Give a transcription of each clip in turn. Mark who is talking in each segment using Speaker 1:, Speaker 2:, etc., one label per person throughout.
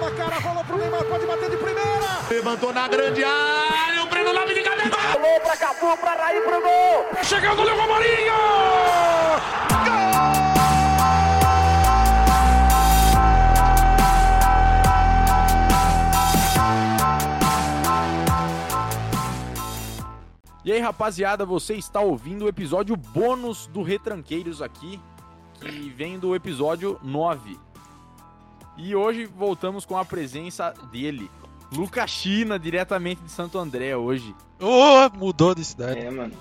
Speaker 1: Na cara, rolou pro Neymar, pode bater de primeira.
Speaker 2: Levantou na grande área, o Breno Lopes de cabeça.
Speaker 3: Alô pra Cafu, pra Raí, pro gol.
Speaker 1: Chegando o Léo Marinho.
Speaker 4: E aí, rapaziada, você está ouvindo o episódio bônus do Retranqueiros aqui, que vem do episódio 9. E hoje voltamos com a presença dele, Lucas China, diretamente de Santo André hoje.
Speaker 5: Ô, mudou de cidade.
Speaker 6: É, mano.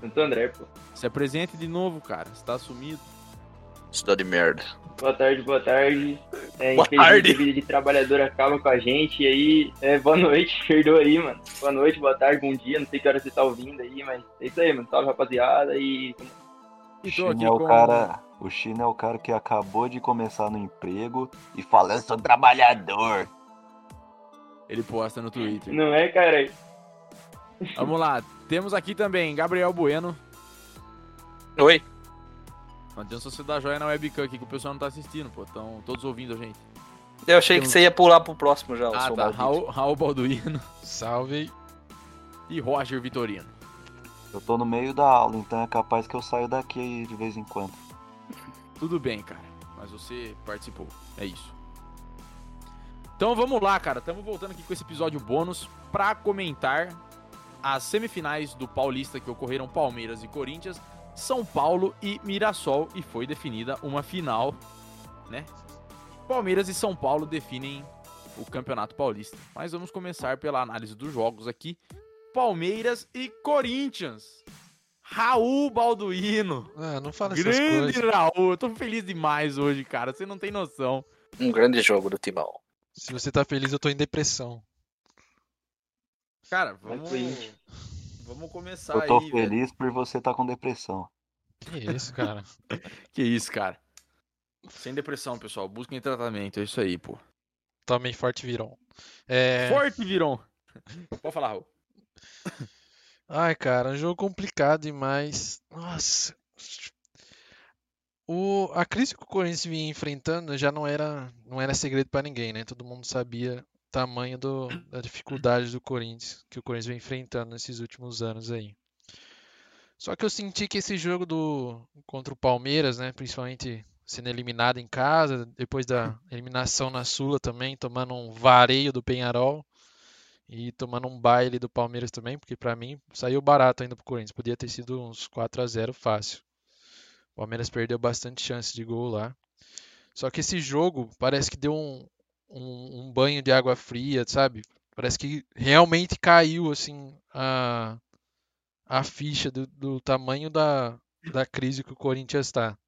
Speaker 6: Santo André, pô.
Speaker 4: Se apresente de novo, cara. Você tá sumido.
Speaker 7: Cidade de merda.
Speaker 6: Boa tarde, boa tarde. É,
Speaker 7: Boa
Speaker 6: infelizmente,
Speaker 7: tarde.
Speaker 6: a vida de trabalhador acaba com a gente. E aí, é, boa noite, perdoa aí, mano. Boa noite, boa tarde, bom dia. Não sei que hora você tá ouvindo aí, mas é isso aí, mano. Salve, rapaziada. E
Speaker 4: E tô aqui
Speaker 8: o
Speaker 4: com...
Speaker 8: cara, o China é o cara que acabou de começar no emprego e fala, eu sou trabalhador.
Speaker 4: Ele posta no Twitter.
Speaker 6: não é, cara?
Speaker 4: Vamos lá. Temos aqui também Gabriel Bueno.
Speaker 7: Oi.
Speaker 4: Não adianta você dar joia na webcam aqui que o pessoal não tá assistindo, pô. Estão todos ouvindo a gente.
Speaker 7: Eu achei que você ia pular pro próximo já, o
Speaker 4: Ah,
Speaker 7: seu
Speaker 4: tá. Raul, Raul Balduino
Speaker 5: Salve.
Speaker 4: e Roger Vitorino.
Speaker 8: Eu tô no meio da aula, então é capaz que eu saio daqui de vez em quando.
Speaker 4: Tudo bem, cara. Mas você participou. É isso. Então vamos lá, cara. Estamos voltando aqui com esse episódio bônus pra comentar as semifinais do Paulista que ocorreram Palmeiras e Corinthians, São Paulo e Mirassol e foi definida uma final, né? Palmeiras e São Paulo definem o Campeonato Paulista. Mas vamos começar pela análise dos jogos aqui. Palmeiras e Corinthians. Raul Balduino.
Speaker 5: Ah, não fala essas
Speaker 4: Grande
Speaker 5: coisas.
Speaker 4: Raul, eu tô feliz demais hoje, cara. Você não tem noção.
Speaker 7: Um grande jogo do Timão.
Speaker 5: Se você tá feliz, eu tô em depressão.
Speaker 4: Cara, vamos. Vamos começar
Speaker 8: Eu tô
Speaker 4: aí, velho.
Speaker 8: feliz por você estar com depressão.
Speaker 5: Que isso, cara.
Speaker 4: Que isso, cara. Sem depressão, pessoal. Busquem tratamento. É isso aí, pô.
Speaker 5: Tomem forte virão. É...
Speaker 4: Forte, Viron. Pode falar, Raul.
Speaker 5: Ai, cara, um jogo complicado demais. Nossa. O... A crise que o Corinthians vinha enfrentando já não era, não era segredo pra ninguém, né? Todo mundo sabia o tamanho do... da dificuldade do Corinthians, que o Corinthians vem enfrentando nesses últimos anos aí. Só que eu senti que esse jogo do contra o Palmeiras, né, principalmente sendo eliminado em casa, depois da eliminação na Sula também, tomando um vareio do Penharol e tomando um baile do Palmeiras também, porque pra mim saiu barato ainda pro Corinthians, podia ter sido uns 4 a 0 fácil. O Palmeiras perdeu bastante chance de gol lá. Só que esse jogo parece que deu um, um, um banho de água fria, sabe? Parece que realmente caiu assim a, a ficha do, do tamanho da, da crise que o Corinthians está.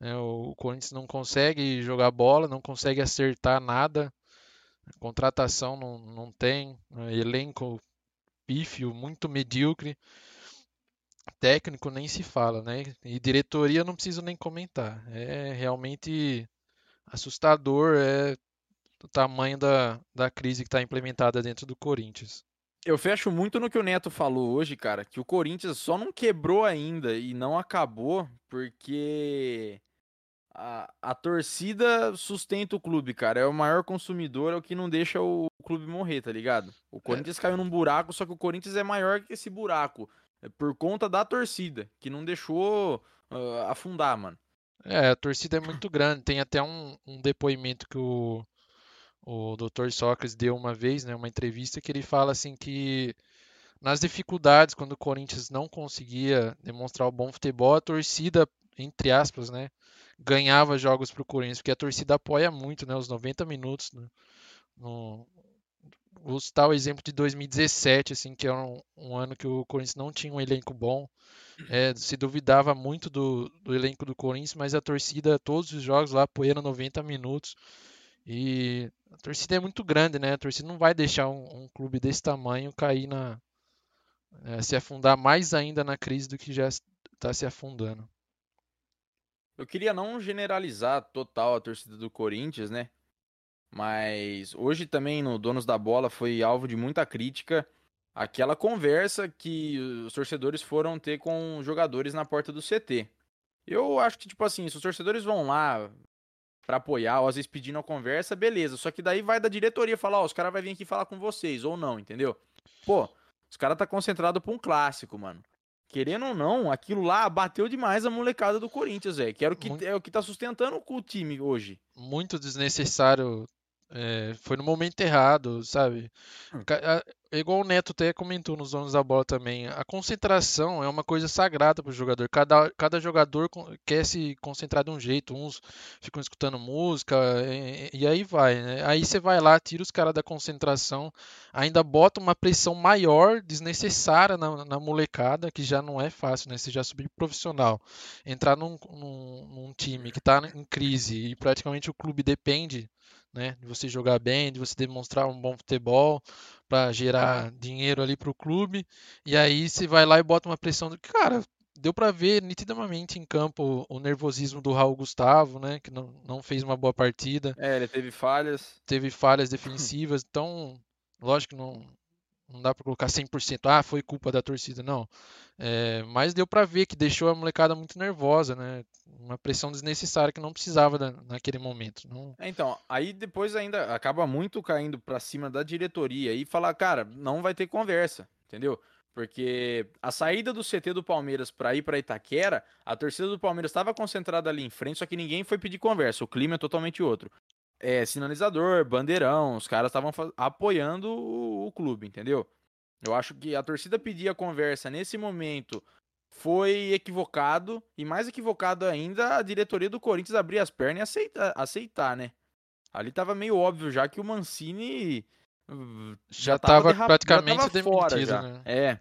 Speaker 5: o, o Corinthians não consegue jogar bola, não consegue acertar nada. Contratação não, não tem, né, elenco pífio, muito medíocre. Técnico nem se fala, né? E diretoria não preciso nem comentar. É realmente assustador é o tamanho da, da crise que está implementada dentro do Corinthians.
Speaker 4: Eu fecho muito no que o Neto falou hoje, cara, que o Corinthians só não quebrou ainda e não acabou porque a, a torcida sustenta o clube, cara. É o maior consumidor, é o que não deixa o clube morrer, tá ligado? O Corinthians caiu num buraco, só que o Corinthians é maior que esse buraco. É por conta da torcida, que não deixou ah, afundar, mano.
Speaker 5: É, a torcida é muito grande. Tem até um, um depoimento que o, o Dr. Sócrates deu uma vez, né, uma entrevista, que ele fala assim que nas dificuldades, quando o Corinthians não conseguia demonstrar o bom futebol, a torcida, entre aspas, né, ganhava jogos pro Corinthians, porque a torcida apoia muito, né, os 90 minutos. né, no, vou citar o exemplo de 2017, assim, que é um, um ano que o Corinthians não tinha um elenco bom. É, se duvidava muito do, do elenco do Corinthians, mas a torcida, todos os jogos lá apoiando 90 minutos. E a torcida é muito grande, né? A torcida não vai deixar um, um clube desse tamanho cair na. é, se afundar mais ainda na crise do que já está se afundando.
Speaker 4: Eu queria não generalizar total a torcida do Corinthians, né? Mas hoje também no Donos da Bola foi alvo de muita crítica aquela conversa que os torcedores foram ter com os jogadores na porta do CT. Eu acho que, tipo assim, se os torcedores vão lá pra apoiar, ou às vezes pedindo a conversa, beleza. Só que daí vai da diretoria falar, ó, os caras vão vir aqui falar com vocês, ou não, entendeu? Pô, os caras tá concentrado pra um clássico, mano. Querendo ou não, aquilo lá bateu demais a molecada do Corinthians, velho. Que era o que,
Speaker 5: Muito.
Speaker 4: é o que tá sustentando o time hoje.
Speaker 5: muito desnecessário. É, foi no momento errado, sabe?
Speaker 4: Hum.
Speaker 5: É igual o Neto até comentou nos donos da bola também. A concentração é uma coisa sagrada para o jogador. Cada, cada jogador quer se concentrar de um jeito. Uns ficam escutando música e, e aí vai, né? Aí você vai lá, tira os caras da concentração, ainda bota uma pressão maior, desnecessária na, na molecada, que já não é fácil, né? Você já subir profissional, entrar num, num, num time que está em crise e praticamente o clube depende né? De você jogar bem, de você demonstrar um bom futebol para gerar dinheiro ali para o clube. E aí você vai lá e bota uma pressão do cara. Deu para ver nitidamente em campo o nervosismo do Raul Gustavo, né? Que não, não fez uma boa partida,
Speaker 4: É, ele teve falhas.
Speaker 5: teve falhas defensivas. Então, lógico que não, não dá para colocar 100%. Ah, foi culpa da torcida, não. É, mas deu para ver que deixou a molecada muito nervosa, né? Uma pressão desnecessária que não precisava da- naquele momento. Não,
Speaker 4: É, Então, aí depois ainda acaba muito caindo pra cima da diretoria e falar, cara, não vai ter conversa, entendeu? Porque a saída do CT do Palmeiras pra ir pra Itaquera, a torcida do Palmeiras estava concentrada ali em frente, só que ninguém foi pedir conversa, o clima é totalmente outro. É, sinalizador, bandeirão, os caras estavam apoiando o, o clube, entendeu? Eu acho que a torcida pedir a conversa nesse momento foi equivocado, e mais equivocado ainda a diretoria do Corinthians abrir as pernas e aceitar, aceitar né? Ali tava meio óbvio já que o Mancini uh,
Speaker 5: Já tava
Speaker 4: derrap-
Speaker 5: praticamente
Speaker 4: fora
Speaker 5: demitido,
Speaker 4: já.
Speaker 5: né?
Speaker 4: É.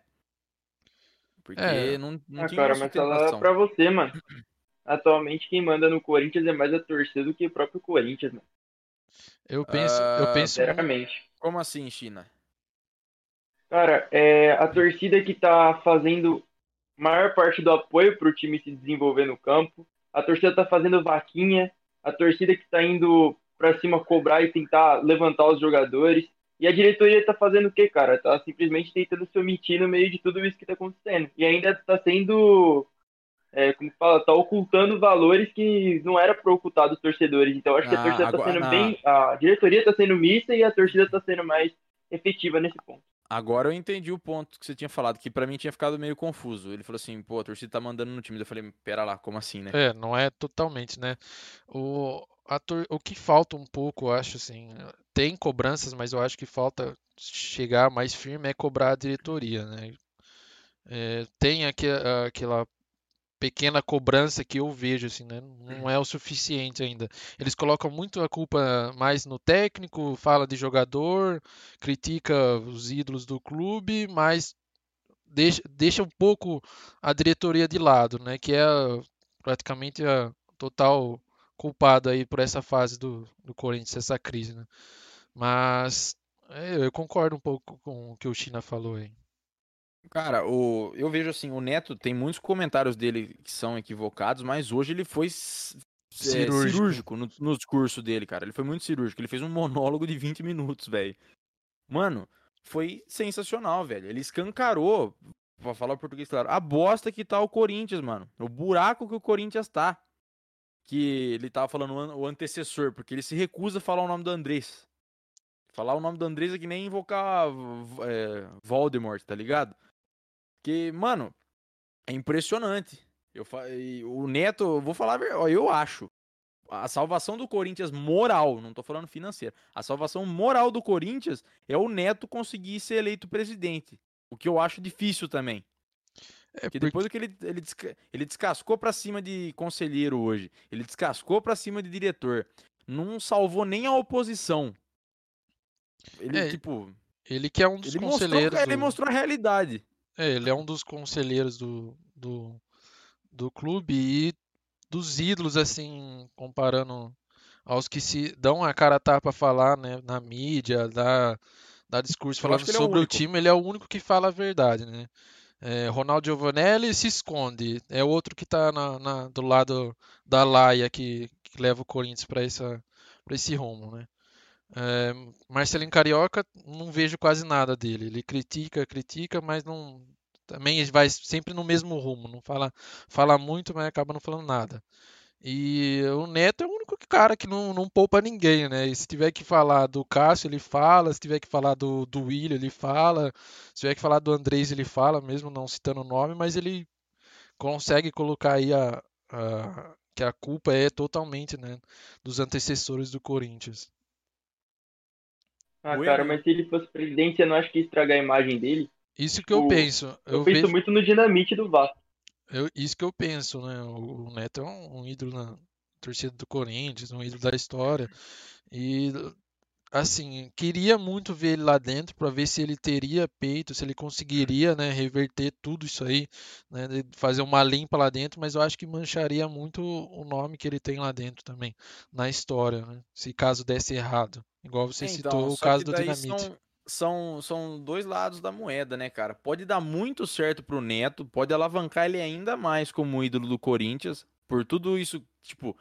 Speaker 4: Porque
Speaker 5: É.
Speaker 4: não, não
Speaker 6: Ah,
Speaker 4: tinha
Speaker 6: cara,
Speaker 4: uma
Speaker 6: mas falar pra você, mano. Atualmente quem manda no Corinthians é mais a torcida do que o próprio Corinthians, mano.
Speaker 5: Eu penso, eu
Speaker 4: Ah,
Speaker 5: penso
Speaker 6: Sinceramente.
Speaker 4: Como assim, China?
Speaker 6: Cara, é a torcida que tá fazendo maior parte do apoio pro time se desenvolver no campo. A torcida tá fazendo vaquinha. A torcida que tá indo pra cima cobrar e tentar levantar os jogadores. E a diretoria tá fazendo o quê, cara? Tá simplesmente tentando se omitir no meio de tudo isso que tá acontecendo. E ainda tá sendo. É, como fala? Tá ocultando valores que não era pra ocultar dos torcedores. Então acho que a
Speaker 4: Ah,
Speaker 6: torcida tá
Speaker 4: agora-
Speaker 6: sendo
Speaker 4: não.
Speaker 6: bem. A diretoria tá sendo mista e a torcida tá sendo mais efetiva nesse ponto.
Speaker 4: Agora eu entendi o ponto que você tinha falado, que pra mim tinha ficado meio confuso. Ele falou assim, pô, a torcida tá mandando no time. Eu falei, pera lá, como assim, né?
Speaker 5: É, não é totalmente, né? O, a tor- o que falta um pouco, eu acho assim, tem cobranças, mas eu acho que falta chegar mais firme é cobrar a diretoria, né? É, tem aque- aquela pequena cobrança que eu vejo, assim, né? Não é o suficiente ainda. Eles colocam muito a culpa mais no técnico, fala de jogador, critica os ídolos do clube, mas deixa, deixa um pouco a diretoria de lado, né? Que é praticamente a total culpada aí por essa fase do, do Corinthians, essa crise, né? Mas é, eu concordo um pouco com o que o China falou aí.
Speaker 4: Cara, o, eu vejo assim, o Neto tem muitos comentários dele que são equivocados, mas hoje ele foi s- é,
Speaker 5: Cirúrgico.
Speaker 4: cirúrgico no, no discurso dele, cara. Ele foi muito cirúrgico. Ele fez um monólogo de 20 minutos, velho. Mano, foi sensacional, velho. Ele escancarou, pra falar o português claro, a bosta que tá o Corinthians, mano. O buraco que o Corinthians tá. Que ele tava falando o an- o antecessor, porque ele se recusa a falar o nome do Andrés. Falar o nome do Andrés é que nem invocar é, Voldemort, tá ligado? Que, mano, é impressionante. Eu, o Neto, eu vou falar, eu acho. A salvação do Corinthians moral, não tô falando financeira. A salvação moral do Corinthians é o Neto conseguir ser eleito presidente. O que eu acho difícil também.
Speaker 5: É
Speaker 4: Porque
Speaker 5: porque
Speaker 4: depois que ele, ele, desca- ele descascou pra cima de conselheiro hoje, ele descascou pra cima de diretor, não salvou nem a oposição. Ele,
Speaker 5: É,
Speaker 4: tipo,
Speaker 5: ele que é um dos
Speaker 4: ele mostrou,
Speaker 5: conselheiros
Speaker 4: ele
Speaker 5: do-
Speaker 4: mostrou a realidade.
Speaker 5: É, ele é um dos conselheiros do, do, do clube e dos ídolos, assim, comparando aos que se dão a cara a tapa falar, né, na mídia, dá, dá discurso falando
Speaker 4: ele é o
Speaker 5: sobre o time, ele é o único que fala a verdade, né? É, Ronaldo Giovanelli se esconde, é outro que tá na, na- do lado da laia que, que leva o Corinthians para esse rumo, né? É, Marcelinho Carioca, não vejo quase nada dele. Ele critica, critica, mas não também vai sempre no mesmo rumo. Não fala, fala muito, mas acaba não falando nada. E o Neto é o único cara que não, não poupa ninguém, né? E se tiver que falar do Cássio, ele fala. Se tiver que falar do, do William, ele fala. Se tiver que falar do Andrés, ele fala, mesmo não citando o nome, mas ele consegue colocar aí a, a- que a culpa é totalmente, né, dos antecessores do Corinthians.
Speaker 6: Ah, cara, mas se ele fosse presidente, você não acha que ia estragar a imagem dele?
Speaker 5: Isso que eu penso.
Speaker 6: Eu,
Speaker 5: Eu
Speaker 6: penso
Speaker 5: vejo,
Speaker 6: muito no dinamite do Vasco.
Speaker 5: eu- isso que eu penso, né? O, o Neto é um, um ídolo na torcida do Corinthians, um ídolo da história. E assim, queria muito ver ele lá dentro para ver se ele teria peito, se ele conseguiria, né, reverter tudo isso aí, né, fazer uma limpa lá dentro, mas eu acho que mancharia muito o nome que ele tem lá dentro também, na história, né? Se caso desse errado. Igual você
Speaker 4: É,
Speaker 5: citou
Speaker 4: então,
Speaker 5: o
Speaker 4: só
Speaker 5: caso do Dinamite.
Speaker 4: São, são, são dois lados da moeda, né, cara? Pode dar muito certo pro Neto, pode alavancar ele ainda mais como ídolo do Corinthians, por tudo isso, tipo,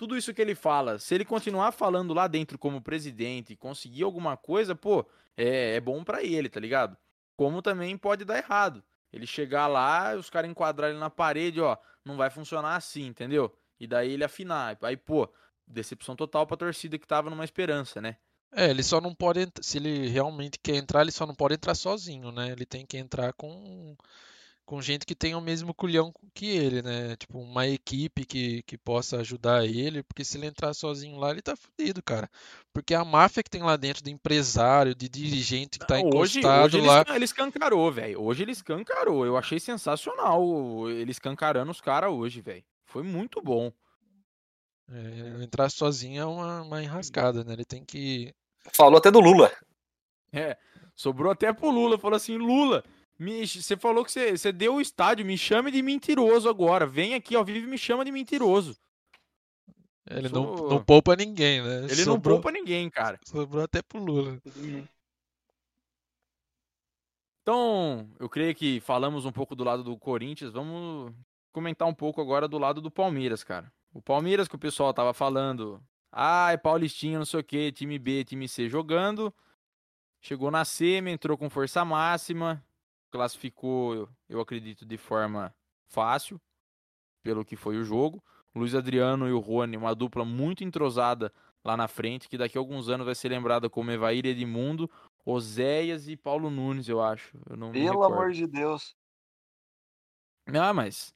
Speaker 4: tudo isso que ele fala. Se ele continuar falando lá dentro como presidente e conseguir alguma coisa, pô, é, é bom pra ele, tá ligado? Como também pode dar errado. Ele chegar lá, os caras enquadrarem ele na parede, ó, não vai funcionar assim, entendeu? E daí ele afinar. Aí, pô, decepção total pra torcida que tava numa esperança, né?
Speaker 5: É, ele só não pode, se ele realmente quer entrar, ele só não pode entrar sozinho, né? Ele tem que entrar com, com gente que tenha o mesmo culhão que ele, né? Tipo, uma equipe que, que possa ajudar ele, porque se ele entrar sozinho lá, ele tá fudido, cara. Porque a máfia que tem lá dentro, de empresário, de dirigente que tá
Speaker 4: Não, hoje,
Speaker 5: encostado
Speaker 4: hoje ele,
Speaker 5: lá.
Speaker 4: escan- ele escancarou, velho. Hoje ele escancarou. Eu achei sensacional ele escancarando os caras hoje, velho. Foi muito bom.
Speaker 5: é, entrar sozinho é uma, uma enrascada, né? Ele tem que.
Speaker 7: Falou até do Lula.
Speaker 4: É, sobrou até pro Lula. Falou assim: Lula, me- você falou que você, você deu o estádio, me chame de mentiroso agora. Vem aqui ao vivo e me chama de mentiroso.
Speaker 5: Ele não,
Speaker 4: Sou-
Speaker 5: não poupa ninguém, né?
Speaker 4: Ele não
Speaker 5: Sobrou-
Speaker 4: poupa ninguém, cara.
Speaker 5: Sobrou até pro Lula.
Speaker 4: Então, eu creio que falamos um pouco do lado do Corinthians, vamos comentar um pouco agora do lado do Palmeiras, cara. O Palmeiras que o pessoal tava falando, ah, é Paulistinha, não sei o que, time B, time C jogando. Chegou na semi, entrou com força máxima, classificou, eu- acredito, de forma fácil, pelo que foi o jogo. Luiz Adriano e o Rony, uma dupla muito entrosada lá na frente, que daqui a alguns anos vai ser lembrada como Evair Edmundo, Oséias e Paulo Nunes, eu acho. Eu não
Speaker 8: Pelo amor de Deus.
Speaker 4: Ah, mas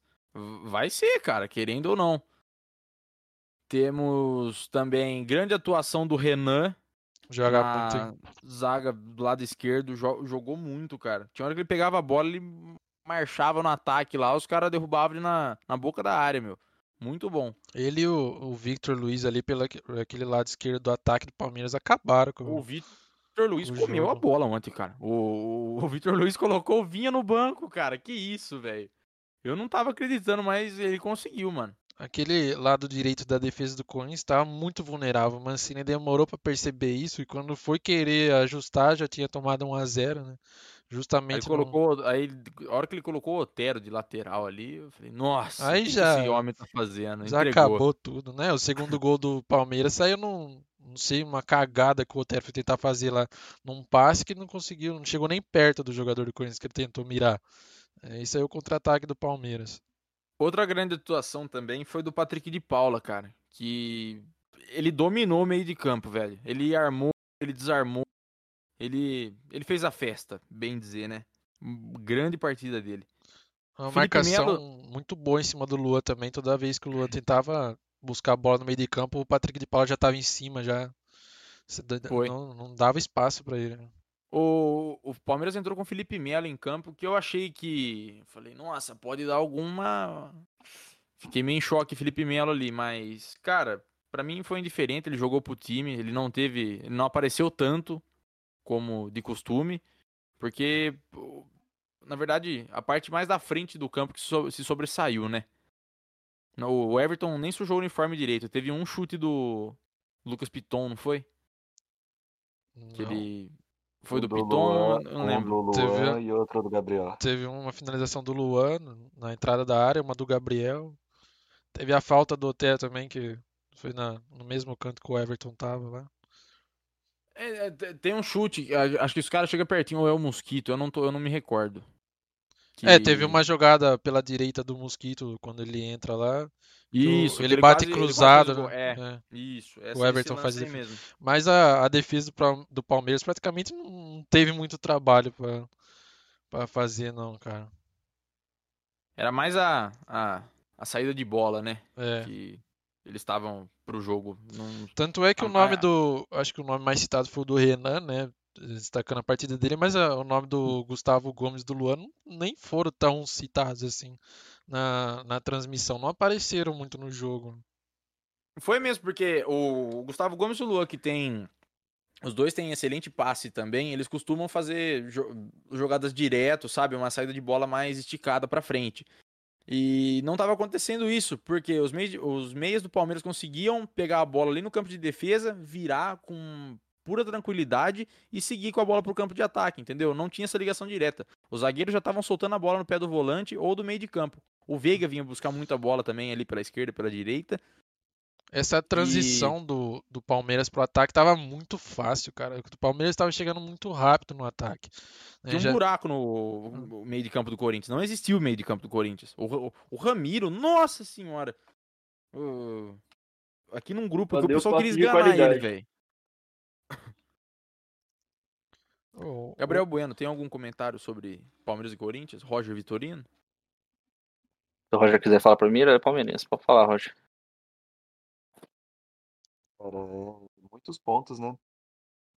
Speaker 4: vai ser, cara, querendo ou não. Temos também grande atuação do Renan
Speaker 5: Joga
Speaker 4: na zaga do lado esquerdo, jo- jogou muito, cara. Tinha hora que ele pegava a bola, ele marchava no ataque lá, os caras derrubavam ele na, na boca da área, meu. Muito bom.
Speaker 5: Ele e o, o Victor Luiz ali pelo aquele lado esquerdo do ataque do Palmeiras acabaram com
Speaker 4: O Vitor Luiz
Speaker 5: o
Speaker 4: comeu a
Speaker 5: jogo.
Speaker 4: bola ontem, cara. O, o, o Vitor Luiz colocou o Vinha no banco, cara. Que isso, velho. Eu não tava acreditando, mas ele conseguiu, mano.
Speaker 5: Aquele lado direito da defesa do Corinthians estava muito vulnerável. O Mancini demorou para perceber isso e quando foi querer ajustar já tinha tomado 1 a 0, né?
Speaker 4: Aí
Speaker 5: Justamente no-
Speaker 4: colocou, aí a hora que ele colocou o Otero de lateral ali, eu falei, nossa,
Speaker 5: Aí já-
Speaker 4: esse homem tá fazendo?
Speaker 5: já
Speaker 4: Entregou.
Speaker 5: acabou tudo, né? O segundo gol do Palmeiras saiu num, não sei, uma cagada que o Otero foi tentar fazer lá num passe que não conseguiu, não chegou nem perto do jogador do Corinthians que ele tentou mirar. É, isso aí é o contra-ataque do Palmeiras.
Speaker 4: Outra grande atuação também foi do Patrick de Paula, cara, que ele dominou o meio de campo, velho. Ele armou, ele desarmou, ele ele fez a festa, bem dizer, né? Grande partida dele.
Speaker 5: Uma
Speaker 4: Felipe
Speaker 5: marcação
Speaker 4: Melo-
Speaker 5: muito boa em cima do Lua também. Toda vez que o Lua tentava buscar a bola no meio de campo, o Patrick de Paula já estava em cima, já. Não, não dava espaço para ele. né?
Speaker 4: O, o Palmeiras entrou com o Felipe Melo em campo, que eu achei que. Falei, nossa, pode dar alguma. Fiquei meio em choque, Felipe Melo ali, mas, cara, pra mim foi indiferente. Ele jogou pro time, ele não teve. Ele não apareceu tanto como de costume, porque, na verdade, a parte mais da frente do campo que se sobressaiu, né? O Everton nem sujou o uniforme direito. Teve um chute do Lucas Piton, não foi? Que
Speaker 5: Não.
Speaker 4: ele. Foi
Speaker 8: Um
Speaker 4: do
Speaker 8: do
Speaker 4: Piton?
Speaker 8: Luan,
Speaker 4: não
Speaker 8: um
Speaker 4: lembro.
Speaker 8: do
Speaker 5: Teve-
Speaker 8: Luan e outro do Gabriel.
Speaker 5: Teve uma finalização do Luan na entrada da área, uma do Gabriel. Teve a falta do Otero também, que foi na, no mesmo canto que o Everton tava lá.
Speaker 4: É, é, te- tem um chute, acho que os caras chegam pertinho, ou é o Mosquito, eu não, tô, eu não me recordo.
Speaker 5: É, teve
Speaker 4: que-
Speaker 5: uma jogada pela direita do Mosquito quando ele entra lá. que
Speaker 4: Isso, que
Speaker 5: ele bate
Speaker 4: quase- ele quase
Speaker 5: cruzado.
Speaker 4: fez o gol. É,
Speaker 5: né?
Speaker 4: isso.
Speaker 5: O Everton faz defesa.
Speaker 4: mesmo.
Speaker 5: Mas a, a defesa do, do Palmeiras praticamente não teve muito trabalho pra, pra fazer, não, cara.
Speaker 4: Era mais a, a, a saída de bola, né?
Speaker 5: É.
Speaker 4: Que eles estavam pro jogo. Não...
Speaker 5: Tanto é que o nome do. Acho que o nome mais citado foi o do Renan, né? Destacando a partida dele, mas a- o nome do Gustavo Gomes do Luan não- nem foram tão citados assim na, na transmissão. Não apareceram muito no jogo.
Speaker 4: Foi mesmo, porque o Gustavo Gomes e o Lua, que tem. Os dois têm excelente passe também, eles costumam fazer jo- jogadas direto, sabe? Uma saída de bola mais esticada pra frente. E não estava acontecendo isso, porque os meios, os meias do Palmeiras conseguiam pegar a bola ali no campo de defesa, virar com pura tranquilidade e seguir com a bola pro campo de ataque, entendeu? Não tinha essa ligação direta. Os zagueiros já estavam soltando a bola no pé do volante ou do meio de campo. O Veiga vinha buscar muita bola também ali pela esquerda, pela direita.
Speaker 5: Essa transição do, do Palmeiras pro ataque tava muito fácil, cara. O Palmeiras estava chegando muito rápido no ataque. né?
Speaker 4: Tinha um
Speaker 5: Já-
Speaker 4: buraco no no meio de campo do Corinthians. Não existia o meio de campo do Corinthians. O, o, o Ramiro, nossa senhora. O- aqui num grupo que o pessoal queria esganar ele, velho. Gabriel Bueno, tem algum comentário sobre Palmeiras e Corinthians? Roger Vitorino?
Speaker 7: Se o Roger quiser falar pra mim, ele é palmeirense. Pode falar, Roger.
Speaker 8: Cara, é muitos pontos, né?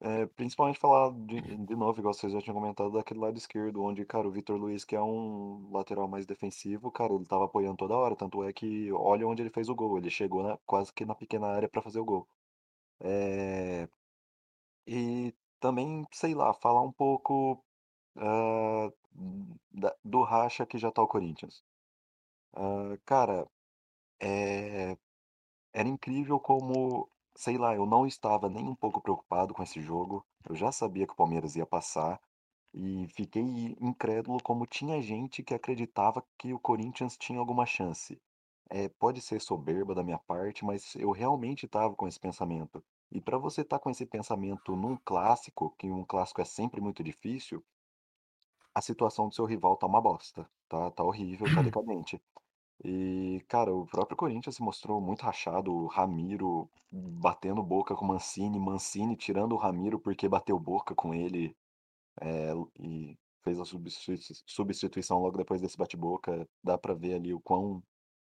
Speaker 8: É, principalmente falar de, de novo, igual vocês já tinham comentado, daquele lado esquerdo, onde, cara, o Vitor Luiz, que é um lateral mais defensivo, cara, ele tava apoiando toda hora, tanto é que olha onde ele fez o gol, ele chegou na- quase que na pequena área pra fazer o gol. É, e também, sei lá, falar um pouco ah, da- do racha que já tá o Corinthians. Cara, é, era incrível como, sei lá, eu não estava nem um pouco preocupado com esse jogo. Eu já sabia que o Palmeiras ia passar e fiquei incrédulo como tinha gente que acreditava que o Corinthians tinha alguma chance. É, pode ser soberba da minha parte, mas eu realmente estava com esse pensamento. E para você estar com esse pensamento num clássico, que um clássico é sempre muito difícil, a situação do seu rival tá uma bosta, tá, tá horrível, tá decadente. E, cara, o próprio Corinthians se mostrou muito rachado, o Ramiro batendo boca com o Mancini, Mancini tirando o Ramiro porque bateu boca com ele é, e fez a substitu- substituição logo depois desse bate-boca. Dá pra ver ali o quão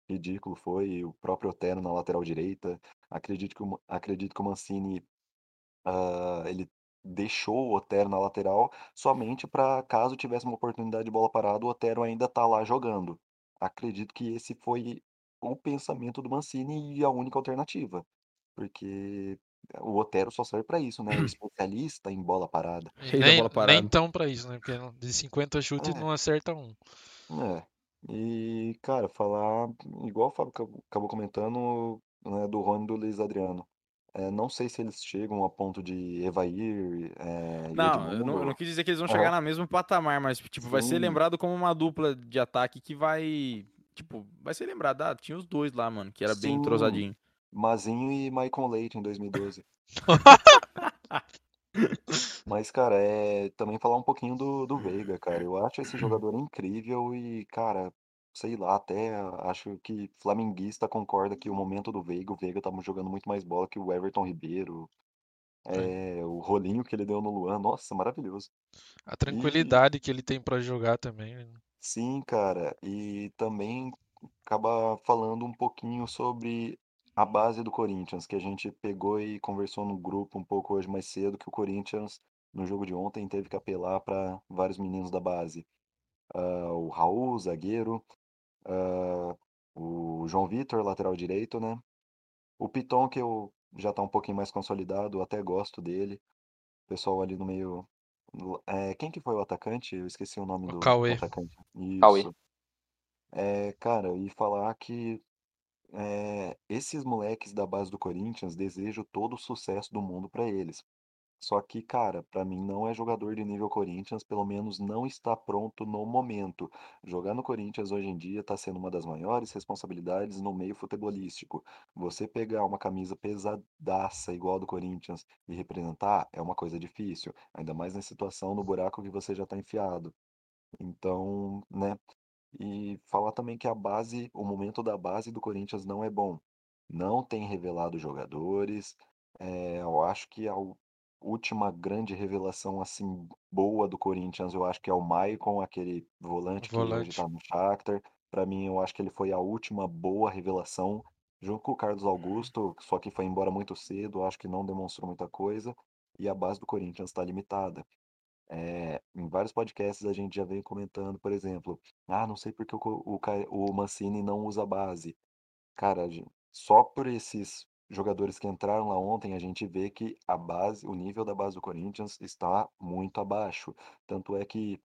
Speaker 8: ridículo foi, o próprio Otero na lateral direita. Acredito que o, acredito que o Mancini ah, ele deixou o Otero na lateral somente para caso tivesse uma oportunidade de bola parada, o Otero ainda tá lá jogando. Acredito que esse foi o pensamento do Mancini e a única alternativa, porque o Otero só serve para isso, né? O especialista em bola parada.
Speaker 5: e
Speaker 4: da
Speaker 5: nem,
Speaker 4: bola parada.
Speaker 5: nem tão pra isso, né? Porque de 50 chutes
Speaker 8: É.
Speaker 5: não acerta um.
Speaker 8: É. E, cara, falar, igual o Fábio acabou comentando, né, do Rony e do Luiz Adriano. É, não sei se eles chegam a ponto de Evair, é,
Speaker 4: Não, eu não, eu não quis dizer que eles vão chegar no mesmo patamar, mas tipo, vai ser lembrado como uma dupla de ataque que vai. Tipo, vai ser lembrado. Ah, tinha os dois lá, mano, que era bem
Speaker 8: Sim.
Speaker 4: entrosadinho.
Speaker 8: Mazinho e Maicon Leite em 2012. Mas, cara, é também falar um pouquinho do, do Veiga, cara. Eu acho esse jogador incrível e, cara, sei lá, até acho que flamenguista concorda que o momento do Veiga, o Veiga tava jogando muito mais bola que o Everton Ribeiro. É, o rolinho que ele deu no Luan, nossa, maravilhoso.
Speaker 5: A tranquilidade que ele tem pra jogar também. né?
Speaker 8: Sim, cara, e também acaba falando um pouquinho sobre a base do Corinthians, que a gente pegou e conversou no grupo um pouco hoje mais cedo, que o Corinthians, no jogo de ontem, teve que apelar para vários meninos da base. Ah, o Raul, zagueiro, ah, o João Vitor, lateral direito, né? O Piton, que eu já tá um pouquinho mais consolidado, até gosto dele. O pessoal ali no meio. É, quem que foi o atacante? Eu esqueci o nome
Speaker 5: O
Speaker 8: do,
Speaker 5: Cauê.
Speaker 8: atacante.
Speaker 7: Cauê.
Speaker 8: Isso. É, cara, e falar que é, esses moleques da base do Corinthians desejo todo o sucesso do mundo pra eles. Só que, cara, pra mim não é jogador de nível Corinthians, pelo menos não está pronto no momento. Jogar no Corinthians hoje em dia tá sendo uma das maiores responsabilidades no meio futebolístico. Você pegar uma camisa pesadaça igual a do Corinthians e representar é uma coisa difícil, ainda mais na situação, no buraco que você já tá enfiado. Então, né? E falar também que a base, o momento da base do Corinthians não é bom. Não tem revelado jogadores. É, eu acho que a u- última grande revelação assim boa do Corinthians, eu acho que é o Maicon, aquele volante que hoje
Speaker 5: Volante.
Speaker 8: tá no Shakhtar. Para mim, eu acho que ele foi a última boa revelação, junto com o Carlos Augusto, só que foi embora muito cedo, acho que não demonstrou muita coisa. E a base do Corinthians está limitada. É, em vários podcasts a gente já vem comentando, por exemplo, ah, não sei porque o, o, o Mancini não usa base. Cara, só por esses jogadores que entraram lá ontem, a gente vê que a base, o nível da base do Corinthians está muito abaixo. Tanto é que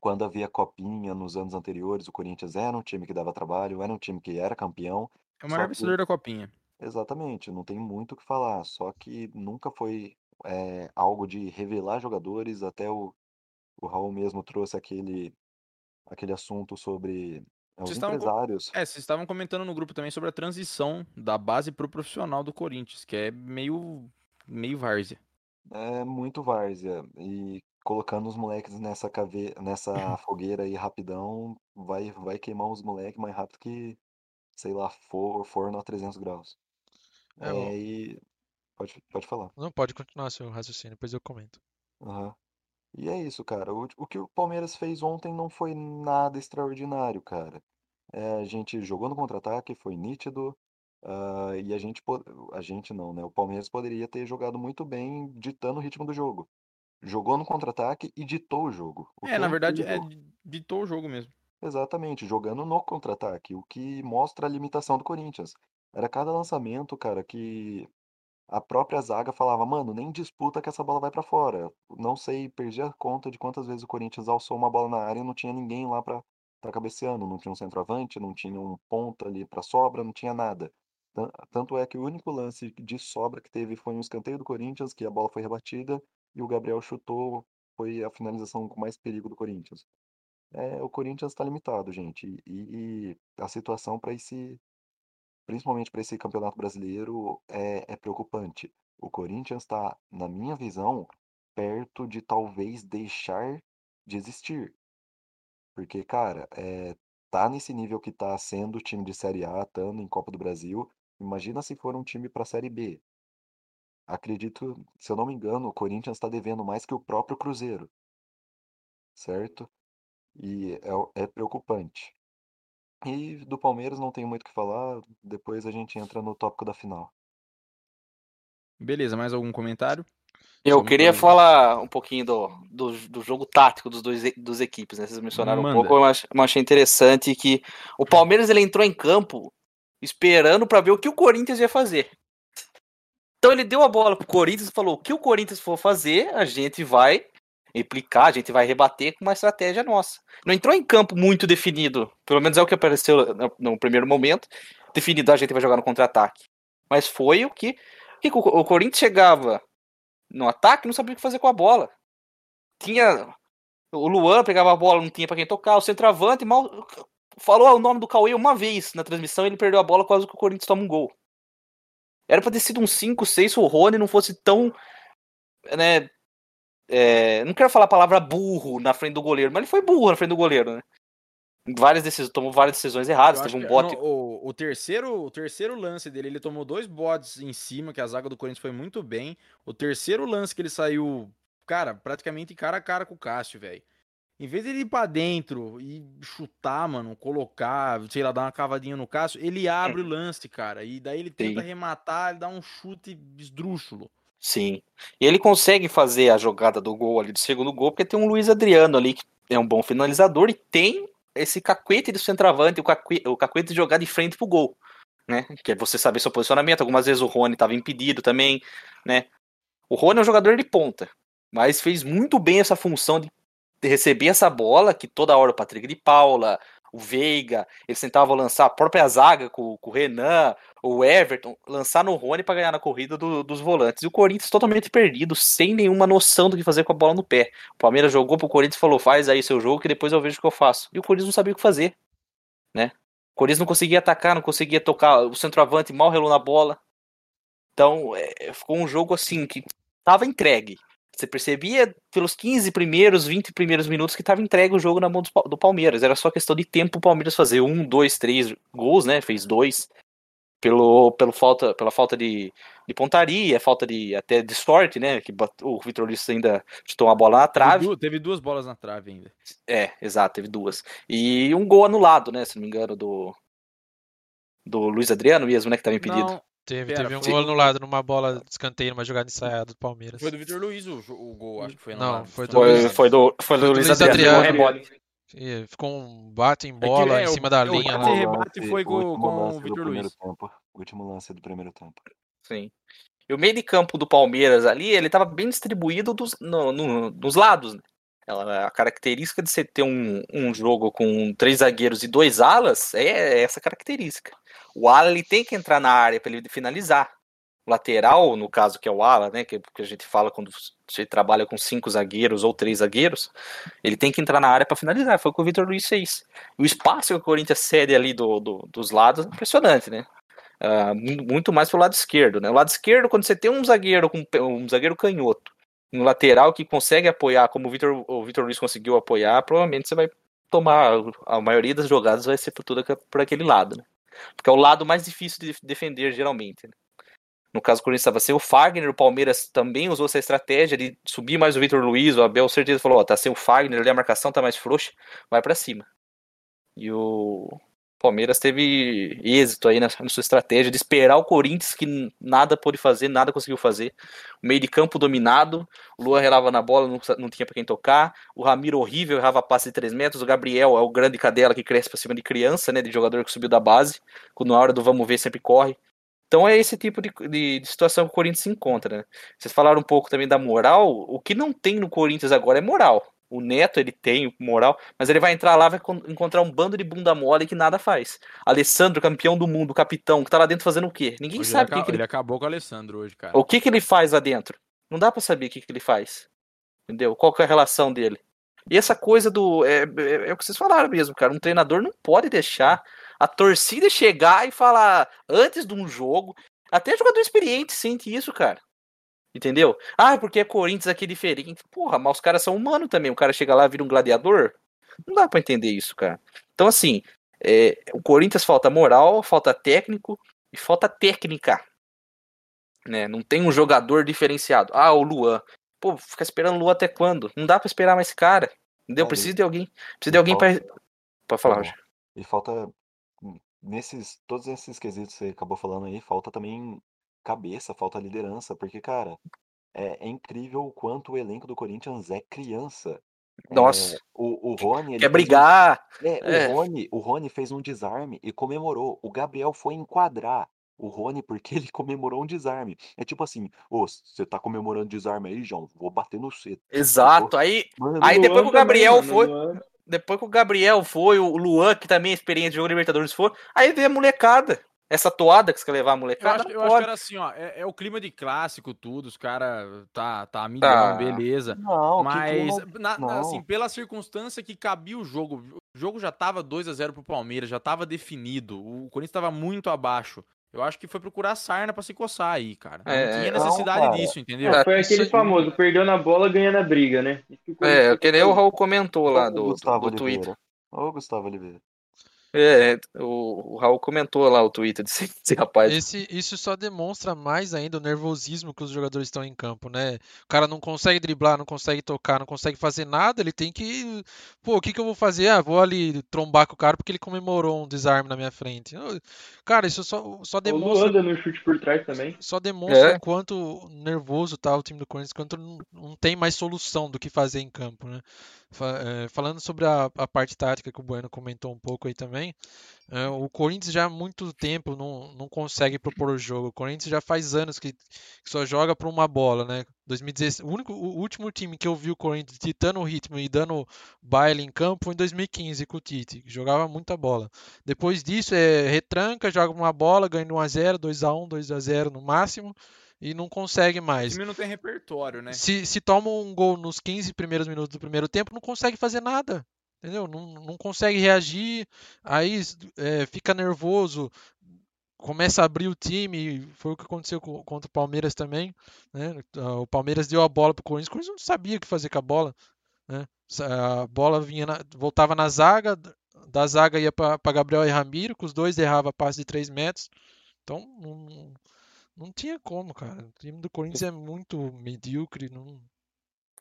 Speaker 8: quando havia copinha nos anos anteriores, o Corinthians era um time que dava trabalho, era um time que era campeão,
Speaker 4: É o maior
Speaker 8: que
Speaker 4: vencedor da copinha.
Speaker 8: Exatamente, não tem muito o que falar, só que nunca foi eh, algo de revelar jogadores, até o, o Raul mesmo trouxe aquele, aquele assunto sobre os
Speaker 4: Vocês estavam. É, vocês estavam comentando no grupo também sobre a transição da base pro profissional do Corinthians, que é meio meio várzea.
Speaker 8: É muito várzea, e colocando os moleques nessa cave... nessa fogueira aí rapidão, vai, vai queimar os moleques mais rápido que, sei lá, for, forno a 300 graus.
Speaker 5: É,
Speaker 8: É, e pode, pode falar.
Speaker 5: Não pode continuar seu raciocínio, depois eu comento.
Speaker 8: Aham. E é isso, cara. O, o que o Palmeiras fez ontem não foi nada extraordinário, cara. É, a gente jogou no contra-ataque, foi nítido. ah, e a gente, po- a gente não, né? O Palmeiras poderia ter jogado muito bem ditando o ritmo do jogo. Jogou no contra-ataque e ditou o jogo. O
Speaker 4: É,
Speaker 8: que
Speaker 4: na verdade, é
Speaker 8: incrível.
Speaker 4: ditou o jogo mesmo.
Speaker 8: Exatamente, jogando no contra-ataque, o que mostra a limitação do Corinthians. Era cada lançamento, cara, que a própria zaga falava, mano, nem disputa que essa bola vai pra fora. Não sei, perdi a conta de quantas vezes o Corinthians alçou uma bola na área e não tinha ninguém lá pra estar cabeceando, não tinha um centroavante, não tinha um ponta ali pra sobra, não tinha nada. Tan- Tanto é que o único lance de sobra que teve foi um escanteio do Corinthians, que a bola foi rebatida e o Gabriel chutou, foi a finalização com mais perigo do Corinthians. É, o Corinthians está limitado, gente, e, e a situação para esse principalmente para esse Campeonato Brasileiro, é, é preocupante. O Corinthians está, na minha visão, perto de talvez deixar de existir. Porque, cara, é, tá nesse nível que tá sendo o time de Série A, estando em Copa do Brasil. Imagina se for um time para Série B. Acredito, se eu não me engano, o Corinthians está devendo mais que o próprio Cruzeiro, certo? E é, é preocupante. E do Palmeiras não tenho muito o que falar, depois a gente entra no tópico da final.
Speaker 4: Beleza, mais algum comentário?
Speaker 7: Eu queria falar um pouquinho do, do, do jogo tático dos dois dos equipes, né? Vocês mencionaram
Speaker 4: Manda.
Speaker 7: um pouco, eu ach- eu achei interessante que o Palmeiras ele entrou em campo esperando para ver o que o Corinthians ia fazer. Então ele deu a bola pro Corinthians e falou: o que o Corinthians for fazer, a gente vai replicar, a gente vai rebater com uma estratégia nossa. Não entrou em campo muito definido, pelo menos é o que apareceu no, primeiro momento, definido, a gente vai jogar no contra-ataque. Mas foi o que, que o, Corinthians chegava no ataque, não sabia o que fazer com a bola. Tinha o Luan pegava a bola, não tinha pra quem tocar, o centroavante mal falou o nome do Cauê uma vez na transmissão, ele perdeu a bola quase que o Corinthians toma um gol. Era pra ter sido um 5, 6 se o Rony não fosse tão né, é, não quero falar a palavra burro na frente do goleiro, mas ele foi burro na frente do goleiro, né? Várias decisões, tomou várias decisões erradas, teve um
Speaker 4: que-
Speaker 7: bote.
Speaker 4: não, o, o terceiro, o terceiro lance dele, ele tomou dois botes em cima, que a zaga do Corinthians foi muito bem. O terceiro lance que ele saiu, cara, praticamente cara a cara com o Cássio, velho. Em vez dele ir pra dentro e chutar, mano, colocar, sei lá, dar uma cavadinha no Cássio, ele abre o lance, cara. E daí ele tenta
Speaker 7: Sim.
Speaker 4: arrematar, ele dá um chute esdrúxulo.
Speaker 7: Sim. E ele consegue fazer a jogada do gol ali, do segundo gol, porque tem um Luiz Adriano ali que é um bom finalizador e tem esse cacuete do centroavante, o cacuete, o cacuete de jogar de frente pro gol, né? Que é você saber seu posicionamento. Algumas vezes o Rony estava impedido também, né? O Rony é um jogador de ponta, mas fez muito bem essa função de de receber essa bola, que toda hora o Patrick de Paula, o Veiga, eles tentavam lançar a própria zaga com, com o Renan, o Everton, lançar no Rony para ganhar na corrida do- dos volantes. E o Corinthians totalmente perdido, sem nenhuma noção do que fazer com a bola no pé. O Palmeiras jogou pro Corinthians e falou: faz aí seu jogo que depois eu vejo o que eu faço. E o Corinthians não sabia o que fazer, né? O Corinthians não conseguia atacar, não conseguia tocar, o centroavante mal relou na bola. Então, é, ficou um jogo assim que tava entregue. Você percebia pelos 15 primeiros, 20 primeiros minutos que estava entregue o jogo na mão do, Palmeiras. Era só questão de tempo o Palmeiras fazer um, dois, três gols, né? Fez dois. Pelo, pelo falta, pela falta de, de pontaria, falta de até de sorte, né? Que o Vitor Luiz ainda chutou uma bola na trave.
Speaker 4: Teve, teve duas bolas na trave ainda.
Speaker 7: É, exato, teve duas. E um gol anulado, né? Se não me engano, do. Do Luiz Adriano mesmo, né? Que estava impedido.
Speaker 4: Não,
Speaker 5: Teve,
Speaker 4: Pera,
Speaker 5: teve um
Speaker 4: foi-
Speaker 5: gol anulado numa bola de escanteio, numa jogada ensaiada do Palmeiras.
Speaker 4: foi do Vitor Luiz o, o gol, acho que foi
Speaker 5: Não,
Speaker 4: anulado.
Speaker 5: foi do
Speaker 7: Foi,
Speaker 5: Luiz-
Speaker 7: foi do, foi do
Speaker 5: do
Speaker 7: Luiz
Speaker 5: Luiz
Speaker 7: Adriano,
Speaker 5: Adriano. E Ficou um bate em
Speaker 4: que,
Speaker 5: bola
Speaker 4: é,
Speaker 5: em
Speaker 4: o-
Speaker 5: cima da
Speaker 4: é, o
Speaker 5: linha.
Speaker 4: bate
Speaker 5: lá.
Speaker 4: e rebate foi
Speaker 8: o
Speaker 4: com-
Speaker 8: último
Speaker 4: com o
Speaker 8: lance do
Speaker 4: Vitor
Speaker 8: primeiro
Speaker 4: Luiz.
Speaker 8: tempo. O último lance do primeiro tempo.
Speaker 7: Sim. E o meio de campo do Palmeiras ali, ele estava bem distribuído dos, no- no- nos lados. Né? Ela- A característica de você ter um, um jogo com três zagueiros e dois alas é essa característica. O ala ele tem que entrar na área para ele finalizar. O lateral, no caso que é o ala, né, que, que a gente fala quando você trabalha com cinco zagueiros ou três zagueiros, ele tem que entrar na área para finalizar. Foi o que o Vitor Luiz fez. O espaço que o Corinthians cede ali do, do- dos lados é impressionante, né? Mu- muito mais pelo lado esquerdo, né? O lado esquerdo, quando você tem um zagueiro com um zagueiro canhoto, um lateral que consegue apoiar, como o Vitor, o Vitor Luiz conseguiu apoiar, provavelmente você vai tomar a maioria das jogadas vai ser por tudo aque- por aquele lado, né? Porque é o lado mais difícil de defender geralmente. né? No caso, o Corinthians estava sem o Fagner, o Palmeiras também usou essa estratégia de subir mais o Vitor Luiz, o Abel certeza falou, ó, tá sem o Fagner ali, a marcação tá mais frouxa, vai para cima. E o Palmeiras teve êxito aí na, na sua estratégia de esperar o Corinthians, que nada pôde fazer, nada conseguiu fazer. O meio de campo dominado, o Luan relava na bola, não, não tinha para quem tocar. O Ramiro horrível, errava passe de 3 metros. O Gabriel é o grande cadela que cresce para cima de criança, né? De jogador que subiu da base. Quando na hora do vamos ver sempre corre. Então é esse tipo de, de- de situação que o Corinthians se encontra, né? Vocês falaram um pouco também da moral. O que não tem no Corinthians agora é moral. O Neto, ele tem moral, mas ele vai entrar lá, vai con- encontrar um bando de bunda mole que nada faz. Alessandro, campeão do mundo, capitão, que tá lá dentro fazendo o quê? Ninguém
Speaker 4: Hoje
Speaker 7: sabe o que, que ele,
Speaker 4: ele acabou com o Alessandro hoje, cara.
Speaker 7: o que, que ele faz lá dentro. Não dá pra saber o que, que ele faz. Entendeu? Qual que é a relação dele. E essa coisa do. É, é, é o que vocês falaram mesmo, cara. Um treinador não pode deixar a torcida chegar e falar antes de um jogo. Até jogador experiente sente isso, cara. Entendeu? Ah, porque é Corinthians aqui diferente. Porra, mas os caras são humanos também. O cara chega lá e vira um gladiador. Não dá pra entender isso, cara. Então, assim, é, o Corinthians falta moral, falta técnico e falta técnica. Né? Não tem um jogador diferenciado. Ah, o Luan. Pô, fica esperando o Luan até quando? Não dá pra esperar mais esse cara. Entendeu? Precisa de alguém. Precisa de alguém pra.
Speaker 8: falta-
Speaker 7: Pode falar,
Speaker 8: Tá.
Speaker 7: Roger.
Speaker 8: E falta, hum, nesses, todos esses quesitos que você acabou falando aí, falta também cabeça, falta liderança, porque, cara, é, é incrível o quanto o elenco do Corinthians é criança. É,
Speaker 7: Nossa.
Speaker 8: o, o Rony,
Speaker 7: Quer
Speaker 8: fez um-
Speaker 7: brigar.
Speaker 8: é,
Speaker 7: É.
Speaker 8: o Rony, o Rony fez um desarme e comemorou. O Gabriel foi enquadrar o Rony porque ele comemorou um desarme. É tipo assim, ô, você tá comemorando desarme aí, João? Vou bater no C.
Speaker 7: Exato. Aí,
Speaker 8: Mano,
Speaker 7: Aí depois que o Gabriel
Speaker 6: também,
Speaker 7: foi-
Speaker 6: mano,
Speaker 7: depois que o Gabriel foi, o Luan, que também é experiente de jogo Libertadores, foi, aí veio a molecada. Essa toada que você quer levar a
Speaker 4: Eu,
Speaker 7: molecada,
Speaker 4: acho, eu
Speaker 7: não
Speaker 4: acho que era assim, ó. É, é o clima de clássico, tudo. Os caras tá, tá a milhão,
Speaker 7: Tá.
Speaker 4: beleza.
Speaker 8: não, que
Speaker 4: Mas,
Speaker 8: clima-
Speaker 4: na- na-
Speaker 8: não.
Speaker 4: assim, pela circunstância que cabia o jogo, o jogo já tava 2 a 0 pro Palmeiras, já tava definido. O Corinthians tava muito abaixo. Eu acho que foi procurar sarna pra se coçar aí, cara. Não
Speaker 7: É,
Speaker 4: tinha
Speaker 8: não,
Speaker 4: necessidade
Speaker 8: cara.
Speaker 4: disso, entendeu?
Speaker 6: É, foi
Speaker 5: Isso
Speaker 6: aquele famoso, perdeu na bola, ganha na briga, né? Que
Speaker 7: É, que nem o. Raul comentou lá do, do,
Speaker 8: Gustavo
Speaker 7: do Twitter.
Speaker 8: Ô, Gustavo Oliveira.
Speaker 7: É, o, o Raul comentou lá o Twitter desse, desse rapaz.
Speaker 5: Esse, isso só demonstra mais ainda o nervosismo que os jogadores estão em campo, né? O cara não consegue driblar, não consegue tocar, não consegue fazer nada, ele tem que. Pô, o que que eu vou fazer? Ah, vou ali trombar com o cara porque ele comemorou um desarme na minha frente. Cara, isso só, só
Speaker 6: O
Speaker 5: demonstra.
Speaker 6: Luan dando um chute por trás também.
Speaker 5: Só demonstra
Speaker 7: É.
Speaker 5: o quanto nervoso tá o time do Corinthians, quanto não, não tem mais solução do que fazer em campo, né? É, falando sobre a, a parte tática que o Bueno comentou um pouco aí também, é, o Corinthians já há muito tempo não, não consegue propor o jogo. O Corinthians já faz anos que, que só joga por uma bola, né? 2016, o, único, o último time que eu vi o Corinthians ditando o ritmo e dando baile em campo foi em 2015 com o Tite, que jogava muita bola. Depois disso é retranca, joga uma bola, ganha 1x0, 2x1, 2x0 no máximo e não consegue
Speaker 4: O
Speaker 5: mais.
Speaker 4: time não tem repertório, né?
Speaker 5: Se, se toma um gol nos 15 primeiros minutos do primeiro tempo, não consegue fazer nada. Entendeu? Não, não consegue reagir, aí é, fica nervoso. começa a abrir o time, foi o que aconteceu co- contra o Palmeiras também, né? Ah, O Palmeiras deu a bola pro Corinthians, o Corinthians não sabia o que fazer com a bola, né? A bola vinha na- voltava na zaga, da zaga ia para Gabriel e Ramiro, que os dois erravam passe de 3 metros. Então, não, não tinha como, cara. O time do Corinthians é muito medíocre, não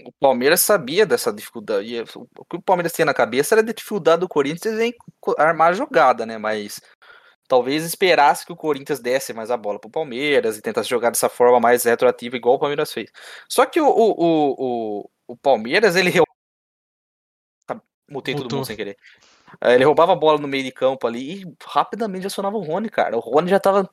Speaker 7: O Palmeiras sabia dessa dificuldade. O que o Palmeiras tinha na cabeça era a dificuldade do Corinthians em armar a jogada, né? Mas talvez esperasse que o Corinthians desse mais a bola pro Palmeiras e tentasse jogar dessa forma mais retroativa, igual o Palmeiras fez. Só que o, o, o, o, Palmeiras, ele Mutei todo mundo sem querer. É, Ele roubava a bola no meio de campo ali e rapidamente acionava o Rony, cara. O Rony já tava,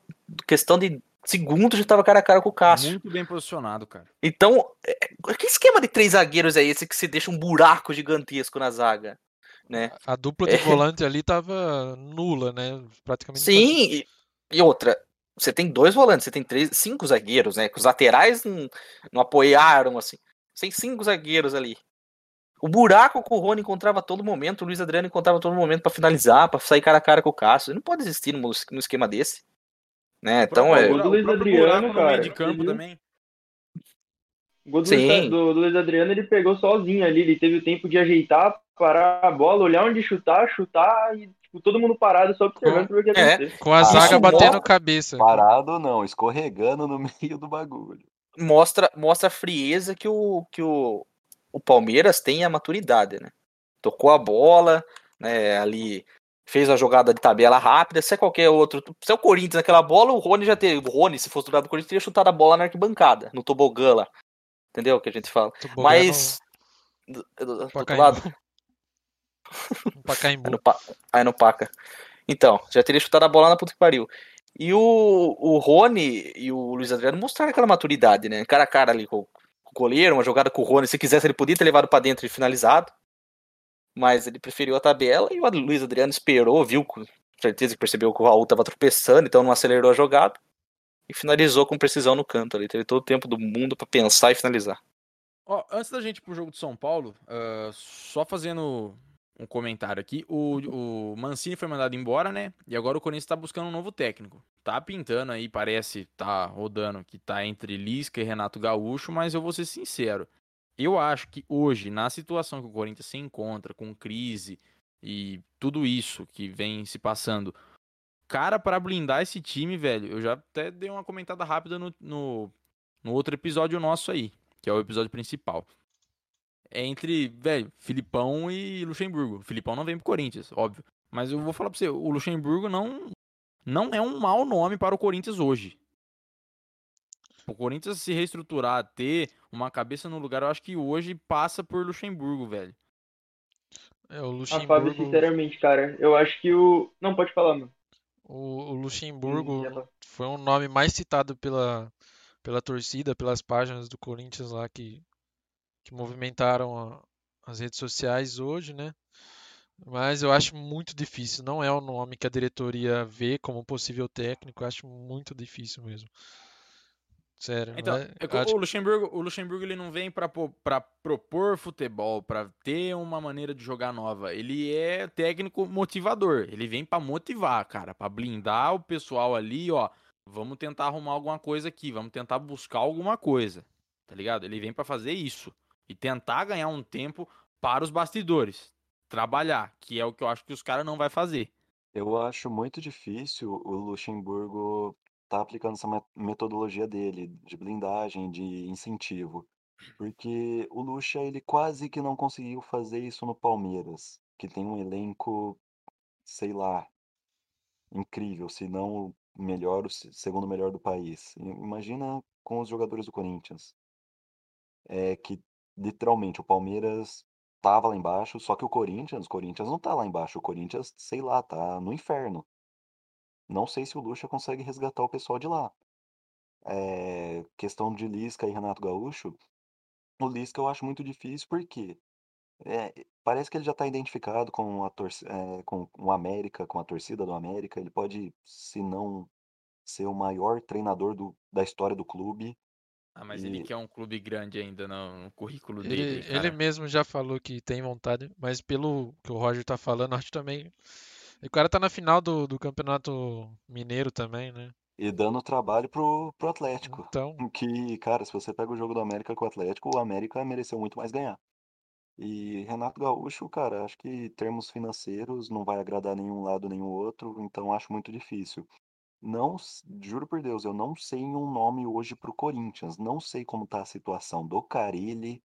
Speaker 7: questão de segundos, já tava cara a cara com o Cássio.
Speaker 4: Muito bem posicionado, cara.
Speaker 7: Então, é, que esquema de três zagueiros é esse que você deixa um buraco gigantesco na zaga? Né?
Speaker 5: A dupla de
Speaker 7: É.
Speaker 5: volante ali tava nula, né? Praticamente
Speaker 7: Sim, e, e outra, você tem dois volantes, você tem três, cinco zagueiros, né? Que os laterais não, não apoiaram, assim. Você tem cinco zagueiros ali. O buraco que o Rony encontrava a todo momento, o Luiz Adriano encontrava a todo momento pra finalizar, pra sair cara a cara com o Cássio. Ele não pode existir num esquema desse. Né? Então é.
Speaker 6: O do Luiz Adriano,
Speaker 4: no
Speaker 6: cara,
Speaker 4: de campo também.
Speaker 6: O gol do,
Speaker 7: Sim.
Speaker 6: Luiz, do, do Luiz Adriano ele pegou sozinho ali, ele teve o tempo de ajeitar, parar a bola, olhar onde chutar, chutar e tipo, todo mundo parado só observando pra ver o que
Speaker 7: É.
Speaker 5: Com a
Speaker 8: Ah,
Speaker 5: zaga
Speaker 7: isso
Speaker 5: batendo
Speaker 7: mostra-
Speaker 5: cabeça.
Speaker 8: Parado não, escorregando no meio do bagulho.
Speaker 7: mostra, mostra a frieza que o, que o, o Palmeiras tem e a maturidade, né? Tocou a bola, né, ali fez a jogada de tabela rápida, se é qualquer outro, se é o Corinthians naquela bola, o Rony já teria, o Rony, se fosse do lado do Corinthians, teria chutado a bola na arquibancada, no tobogã lá. Entendeu o que a gente fala?
Speaker 5: Tobogã
Speaker 7: Mas do, do- do outro lado,
Speaker 5: Pacaembu.
Speaker 7: Aí no, Pa- aí no Paca. Então, já teria chutado a bola na puta que pariu. E o, o Rony e o Luiz Adriano mostraram aquela maturidade, né? Cara a cara ali com, com o goleiro, uma jogada com o Rony. Se quisesse, ele podia ter levado pra dentro e finalizado. Mas ele preferiu a tabela e o Luiz Adriano esperou, viu com certeza que percebeu que o Raul tava tropeçando, então não acelerou a jogada. E finalizou com precisão no canto ali. Teve todo o tempo do mundo pra pensar e finalizar.
Speaker 4: Ó, antes da gente ir pro jogo de São Paulo, ah, só fazendo um comentário aqui. O, o Mancini foi mandado embora, né? E agora o Corinthians tá buscando um novo técnico. Tá pintando aí, parece, tá rodando que tá entre Lisca e Renato Gaúcho, mas eu vou ser sincero. Eu acho que hoje, na situação que o Corinthians se encontra, com crise e tudo isso que vem se passando, cara, para blindar esse time, velho, eu já até dei uma comentada rápida no, no, no outro episódio nosso aí, que é o episódio principal. É entre, velho, Filipão e Luxemburgo. O Filipão não vem pro Corinthians, óbvio. Mas eu vou falar pra você, o Luxemburgo não, não é um mau nome para o Corinthians hoje. O Corinthians se reestruturar, ter uma cabeça no lugar, eu acho que hoje passa por Luxemburgo, velho.
Speaker 5: É, o
Speaker 6: Ah, Fábio,
Speaker 5: Luxemburgo,
Speaker 6: sinceramente, cara, eu acho que o. Não, pode falar, mano.
Speaker 5: o, o
Speaker 6: Hum,
Speaker 5: Luxemburgo foi um nome mais citado pela, pela torcida, pelas páginas do Corinthians lá que, que movimentaram a- as redes sociais hoje, né? Mas eu acho muito difícil. Não é o nome que a diretoria vê como possível técnico. Eu acho muito difícil mesmo. Sério.
Speaker 4: Então,
Speaker 5: é-
Speaker 4: é o Luxemburgo, o Luxemburgo ele não vem pra propor futebol, pra ter uma maneira de jogar nova. Ele é técnico motivador. Ele vem pra motivar, cara, Pra blindar o pessoal ali, ó. Vamos tentar arrumar alguma coisa aqui, vamos tentar buscar alguma coisa. Tá ligado? Ele vem pra fazer isso e tentar ganhar um tempo para os bastidores, trabalhar, que é o que eu acho que os caras não vai fazer.
Speaker 8: Eu acho muito difícil o Luxemburgo tá aplicando essa me- metodologia dele, de blindagem, de incentivo. Porque o Luxa, ele quase que não conseguiu fazer isso no Palmeiras, que tem um elenco, sei lá, incrível, se não o melhor, o se- segundo melhor do país. Imagina com os jogadores do Corinthians. É que literalmente o Palmeiras tava lá embaixo, só que o Corinthians, o Corinthians não tá lá embaixo, o Corinthians, sei lá, tá no inferno. Não sei se o Lucha consegue resgatar o pessoal de lá. É, questão de Lisca e Renato Gaúcho, o Lisca eu acho muito difícil porque é, parece que ele já está identificado com a é, com o América, com a torcida do América. Ele pode, se não ser o maior treinador do- da história do clube.
Speaker 4: Ah, mas ele
Speaker 8: E-
Speaker 4: quer um clube grande ainda no, no currículo
Speaker 5: Ele,
Speaker 4: dele,
Speaker 5: ele
Speaker 4: cara.
Speaker 5: mesmo já falou que tem vontade, mas pelo que o Roger tá falando, acho também E o cara tá na final do, do Campeonato Mineiro também, né?
Speaker 8: E dando trabalho pro, pro Atlético.
Speaker 5: Então,
Speaker 8: Que, cara, se você pega o jogo do América com o Atlético, o América mereceu muito mais ganhar. E Renato Gaúcho, cara, acho que em termos financeiros não vai agradar nenhum lado nem o outro, então acho muito difícil. Não, juro por Deus, eu não sei um nome hoje pro Corinthians. Não sei como tá a situação do Carille,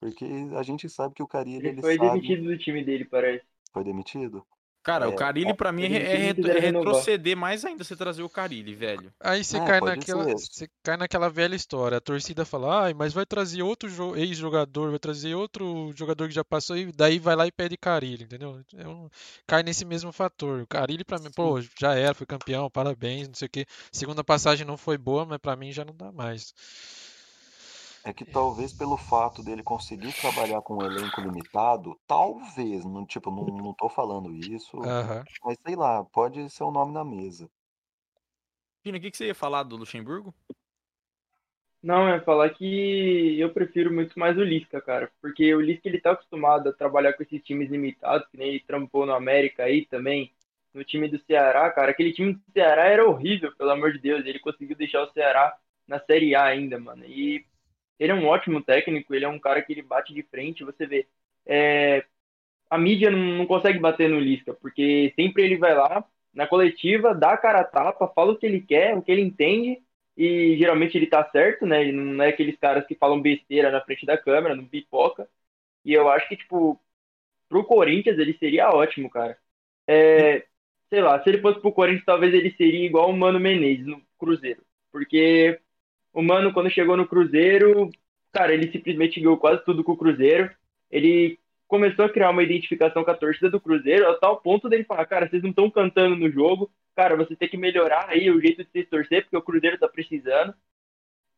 Speaker 8: porque a gente sabe que o Carille
Speaker 6: Ele
Speaker 8: ele
Speaker 6: foi
Speaker 8: sabe
Speaker 6: demitido do time dele, parece.
Speaker 8: foi demitido.
Speaker 4: Cara, o
Speaker 8: É,
Speaker 4: Carilli pra mim é, é retro- é retroceder mais ainda você trazer o Carilli, velho.
Speaker 5: aí você
Speaker 8: É,
Speaker 5: cai naquela, você cai naquela velha história. A torcida fala, ai, mas vai trazer outro jo- ex-jogador, vai trazer outro jogador que já passou e daí vai lá e pede Carille, entendeu? É um- cai nesse mesmo fator. O Carille pra mim, pô, já era, foi campeão, parabéns, não sei o quê. Segunda passagem não foi boa, mas pra mim já não dá mais.
Speaker 8: É que talvez pelo fato dele conseguir trabalhar com um elenco limitado, talvez, não, tipo, não, não tô falando isso,
Speaker 5: Aham.
Speaker 8: mas sei lá, pode ser o nome na mesa.
Speaker 4: Pina, o que, que você ia falar do Luxemburgo?
Speaker 6: Não, é falar que eu prefiro muito mais o Lisca, cara. Porque o Lisca ele tá acostumado a trabalhar com esses times limitados, que nem ele trampou no América aí também, no time do Ceará, cara. Aquele time do Ceará era horrível, pelo amor de Deus. Ele conseguiu deixar o Ceará na Série A ainda, mano. E ele é um ótimo técnico, ele é um cara que ele bate de frente, você vê. É, a mídia não, não consegue bater no Lisca, porque sempre ele vai lá na coletiva, dá a cara a tapa, fala o que ele quer, o que ele entende, e geralmente ele tá certo, né? Ele não é aqueles caras que falam besteira na frente da câmera, não pipoca. E eu acho que, tipo, pro Corinthians ele seria ótimo, cara. É, sei lá, se ele fosse pro Corinthians, talvez ele seria igual o Mano Menezes no Cruzeiro. Porque o Mano, quando chegou no Cruzeiro, cara, ele simplesmente ganhou quase tudo com o Cruzeiro. Ele começou a criar uma identificação com a torcida do Cruzeiro, a tal ponto dele falar, cara, vocês não estão cantando no jogo, cara, você tem que melhorar aí o jeito de vocês torcer, porque o Cruzeiro tá precisando.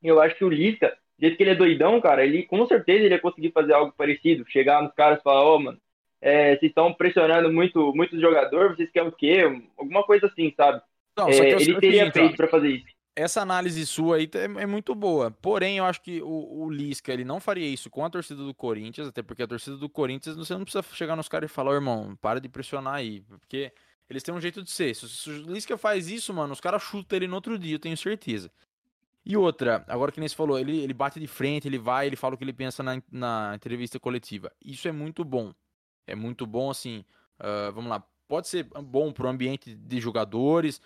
Speaker 6: Eu acho que o Lisca, do jeito que ele é doidão, cara, ele com certeza ele ia conseguir fazer algo parecido, chegar nos caras e falar, ô, mano, é, vocês estão pressionando muito, muitos jogadores, vocês querem o quê? Alguma coisa assim, sabe?
Speaker 4: Não,
Speaker 6: É, ele teria feito pra fazer isso.
Speaker 4: Essa análise sua aí é, é muito boa. Porém, eu acho que o, o Lisca ele não faria isso com a torcida do Corinthians, até porque a torcida do Corinthians você não precisa chegar nos caras e falar, "Ô, irmão, para de pressionar aí, porque eles têm um jeito de ser. Se, o Lisca faz isso, mano, os caras chutam ele no outro dia, eu tenho certeza. E outra, agora que nem você falou, ele, ele bate de frente, ele vai, ele fala o que ele pensa na, na entrevista coletiva. Isso é muito bom. É muito bom, assim, ah, vamos lá, pode ser bom pro ambiente de jogadores,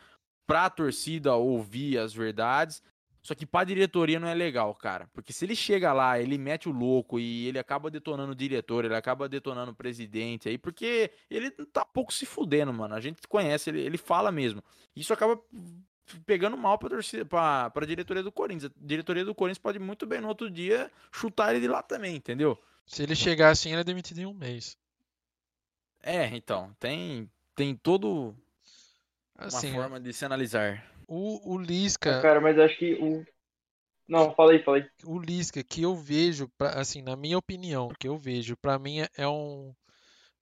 Speaker 4: pra torcida ouvir as verdades. Só que pra diretoria não é legal, cara. Porque se ele chega lá, ele mete o louco e ele acaba detonando o diretor, ele acaba detonando o presidente aí, porque ele tá pouco se fudendo, mano. A gente conhece, ele, ele fala mesmo. Isso acaba pegando mal pra, torcida, pra, pra diretoria do Corinthians. A diretoria do Corinthians pode muito bem no outro dia chutar ele de lá também, entendeu?
Speaker 5: Se ele chegar assim, ele é demitido em um mês.
Speaker 4: É, então, tem, tem todo uma
Speaker 5: Assim,
Speaker 4: forma de se analisar.
Speaker 5: o, o Lisca,
Speaker 6: Cara, mas acho que o. Não, fala aí, fala aí.
Speaker 5: o Lisca que eu vejo, pra- assim, na minha opinião, que eu vejo, pra mim é- é um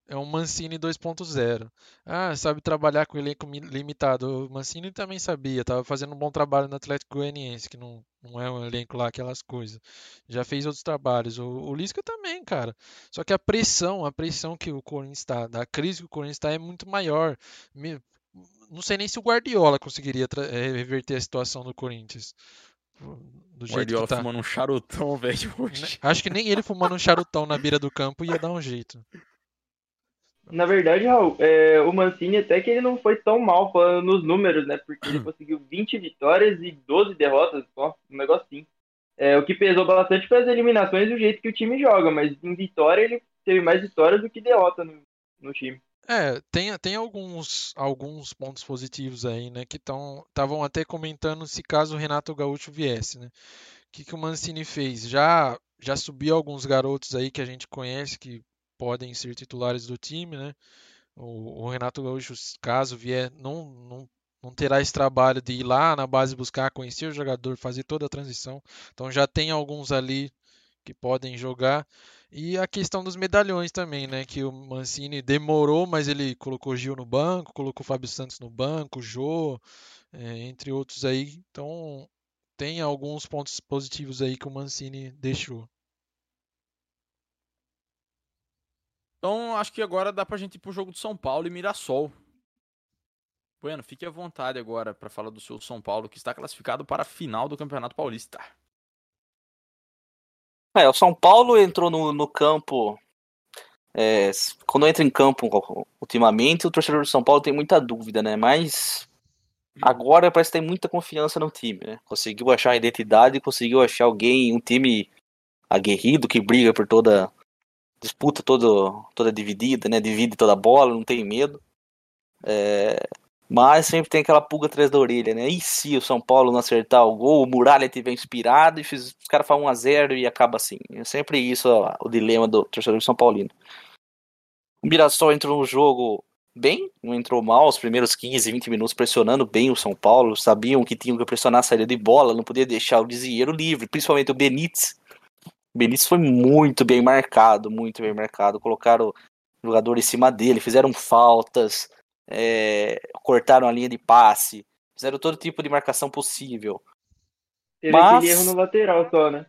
Speaker 5: é um Mancini 2.0. Ah, sabe trabalhar com elenco mi- limitado. O Mancini também sabia, tava fazendo um bom trabalho no Atlético Goianiense, que não, não é um elenco lá aquelas coisas. Já fez outros trabalhos. O, o Lisca também, cara. Só que a pressão, a pressão que o Corinthians está, da crise que o Corinthians está é muito maior. Não sei nem se o Guardiola conseguiria eh, reverter a situação do Corinthians. Do jeito
Speaker 4: Guardiola
Speaker 5: que tá.
Speaker 4: fumando um charutão, velho,
Speaker 5: Né?
Speaker 4: hoje.
Speaker 5: Acho que nem ele fumando um charutão na beira do campo ia dar um jeito.
Speaker 6: Na verdade, Raul, é, o Mancini até que ele não foi tão mal falando nos números, né? Porque ele conseguiu 20 vitórias e 12 derrotas, só, um negocinho. É, o que pesou bastante foi as eliminações e o jeito que o time joga, mas em vitória ele teve mais vitórias do que derrota no, no time.
Speaker 5: É, tem, tem alguns, alguns pontos positivos aí, né? Que estavam até comentando se caso o Renato Gaúcho viesse, né? O que, que o Mancini fez? Já, já subiu alguns garotos aí que a gente conhece que podem ser titulares do time, né? O, o Renato Gaúcho, caso vier, não, não, não terá esse trabalho de ir lá na base buscar, conhecer o jogador, fazer toda a transição. Então já tem alguns ali que podem jogar. E a questão dos medalhões também, né? Que o Mancini demorou, mas ele colocou Gil no banco, colocou Fábio Santos no banco, Jô, é, entre outros aí. Então tem alguns pontos positivos aí que o Mancini deixou.
Speaker 4: Então, acho que agora dá pra gente ir pro jogo de São Paulo e Mirassol. Bueno, fique à vontade agora para falar do seu São Paulo, que está classificado para a final do Campeonato Paulista.
Speaker 7: É, o São Paulo entrou no, no campo. é, quando entra em campo ultimamente, o torcedor do São Paulo tem muita dúvida, né? Mas agora parece que tem muita confiança no time, né? Conseguiu achar a identidade, conseguiu achar alguém, um time aguerrido que briga por toda disputa toda, toda dividida, né? Divide toda a bola, não tem medo. É, mas sempre tem aquela pulga atrás da orelha, né? E se o São Paulo não acertar o gol, o Muralha tiver inspirado e fiz- os caras falam 1x0 e acaba assim. É sempre isso ó, o dilema do torcedor São Paulino. O Mirassol entrou no jogo bem, não entrou mal, os primeiros 15, 20 minutos pressionando bem o São Paulo, sabiam que tinham que pressionar a saída de bola, não podia deixar o Desieiro livre, principalmente o Benítez. O Benítez foi muito bem marcado, muito bem marcado. Colocaram o jogador em cima dele, fizeram faltas, é, cortaram a linha de passe, fizeram todo tipo de marcação possível.
Speaker 6: Teve
Speaker 7: Mas-
Speaker 6: aquele erro no lateral só, né?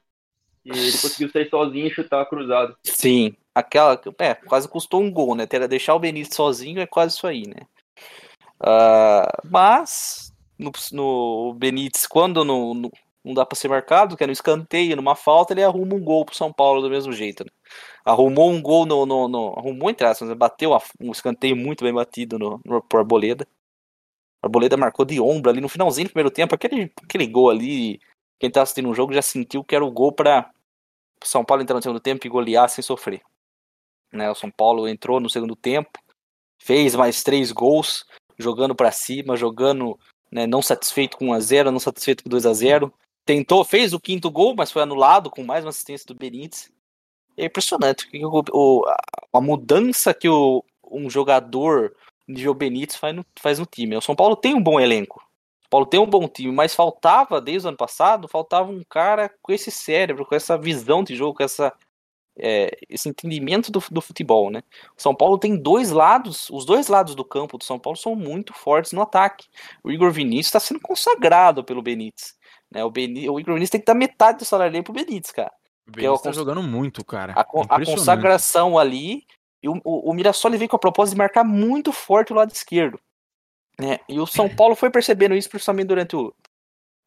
Speaker 6: E ele conseguiu sair sozinho e chutar cruzado.
Speaker 7: Sim, aquela. É, quase custou um gol, né? Ter deixar o Benítez sozinho é quase isso aí, né? Ah, mas no, no Benítez, quando não, não, não dá pra ser marcado, que é no escanteio, numa falta, ele arruma um gol pro São Paulo do mesmo jeito. Né? Arrumou um gol no. no, no arrumou entre aspas, né? bateu um escanteio muito bem batido no, no pro Arboleda. Arboleda marcou de ombro ali no finalzinho do primeiro tempo. Aquele, aquele gol ali, quem tá assistindo o jogo já sentiu que era o gol para São Paulo entrar no segundo tempo e golear sem sofrer. Né, o São Paulo entrou no segundo tempo, fez mais três gols, jogando para cima, jogando né, não satisfeito com 1 a 0 não satisfeito com 2 a 0 Tentou, fez o quinto gol, mas foi anulado com mais uma assistência do Benítez. É impressionante o, o- a, mudança que o, um jogador nível Benítez faz no, faz no time. O São Paulo tem um bom elenco. O São Paulo tem um bom time, mas faltava, desde o ano passado, faltava um cara com esse cérebro, com essa visão de jogo, com essa, é, esse entendimento do, do futebol, né? O São Paulo tem dois lados, os dois lados do campo do São Paulo são muito fortes no ataque. O Igor Vinícius está sendo consagrado pelo Benítez. Né? O, Beni, o Igor Vinícius tem que dar metade do salário dele pro Benítez, cara.
Speaker 4: O
Speaker 7: Que é o
Speaker 4: Benítez tá
Speaker 7: cons-
Speaker 4: jogando muito, cara.
Speaker 7: A, con- a consagração ali. E o, o, o Mirassol ele veio com a proposta de marcar muito forte o lado esquerdo. Né? E o São Paulo foi percebendo isso, principalmente durante o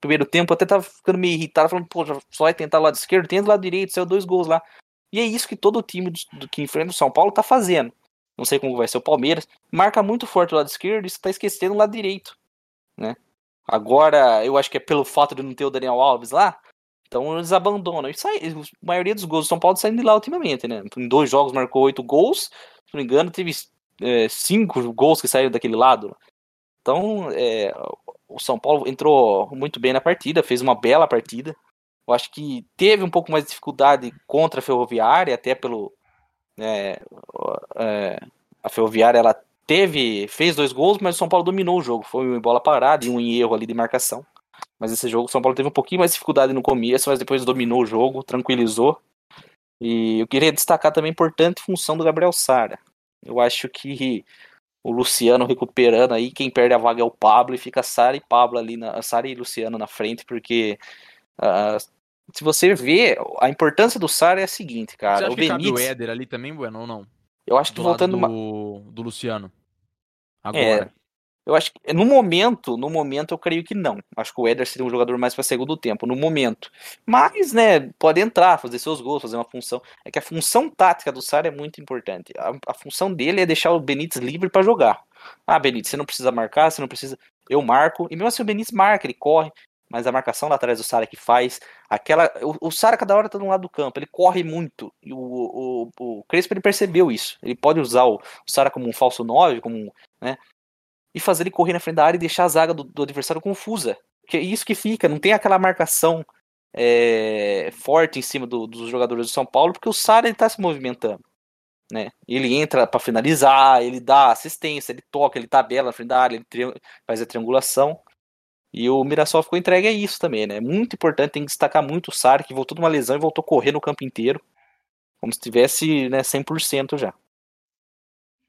Speaker 7: primeiro tempo. Até tava ficando meio irritado, falando, pô, só vai tentar o lado esquerdo, tenta o lado direito, saiu dois gols lá. E é isso que todo time do, do que enfrenta o São Paulo tá fazendo. Não sei como vai ser o Palmeiras. Marca muito forte o lado esquerdo e você tá esquecendo o lado direito. Né? Agora, eu acho que é pelo fato de não ter o Daniel Alves lá. Então eles abandonam. E sai, a maioria dos gols do São Paulo saindo de lá ultimamente, né? Em dois jogos marcou oito gols. Se não me engano, teve é, cinco gols que saíram daquele lado. Então, é, o São Paulo entrou muito bem na partida, fez uma bela partida. Eu acho que teve um pouco mais de dificuldade contra a Ferroviária, até pelo. né, é, a Ferroviária ela teve. fez dois gols, mas o São Paulo dominou o jogo. Foi um em bola parada e um erro ali de marcação. Mas esse jogo o São Paulo teve um pouquinho mais de dificuldade no começo, mas depois dominou o jogo, tranquilizou. E eu queria destacar também a importante função do Gabriel Sara. Eu acho que o Luciano recuperando aí, quem perde a vaga é o Pablo e fica Sara e Pablo ali, na, Sara e Luciano na frente, porque ah, se você vê, a importância do Sara é a seguinte,
Speaker 4: Você
Speaker 7: cara.
Speaker 4: acha
Speaker 7: O
Speaker 4: que cabe o
Speaker 7: Benítez,
Speaker 4: Éder ali também, Bueno, ou não?
Speaker 7: eu acho que
Speaker 4: Do
Speaker 7: voltando uma-
Speaker 4: do, do Luciano. Agora.
Speaker 7: Eu acho que no momento, no momento eu creio que não. Acho que o Éder seria um jogador mais para segundo tempo, no momento. Mas, né, pode entrar, fazer seus gols, fazer uma função. É que a função tática do Sara é muito importante. A, a função dele é deixar o Benítez livre para jogar. Ah, Benítez, você não precisa marcar, você não precisa. Eu marco. E mesmo assim o Benítez marca, ele corre. Mas a marcação lá atrás do Sara que faz. aquela O, o Sara cada hora tá de um lado do campo, ele corre muito. E o, o, o Crespo ele percebeu isso. Ele pode usar o, o Sara como um falso 9, como um. Né, e fazer ele correr na frente da área e deixar a zaga do, do adversário confusa. Que é isso que fica, não tem aquela marcação é, forte em cima do- dos jogadores do São Paulo, porque o Sara ele tá se movimentando. Né? Ele entra para finalizar, ele dá assistência, ele toca, ele tabela na frente da área, ele faz a triangulação. E o Mirassol ficou entregue a isso também, né? Muito importante, tem que destacar muito o Sara, que voltou de uma lesão e voltou a correr no campo inteiro. Como se tivesse né, 100% já.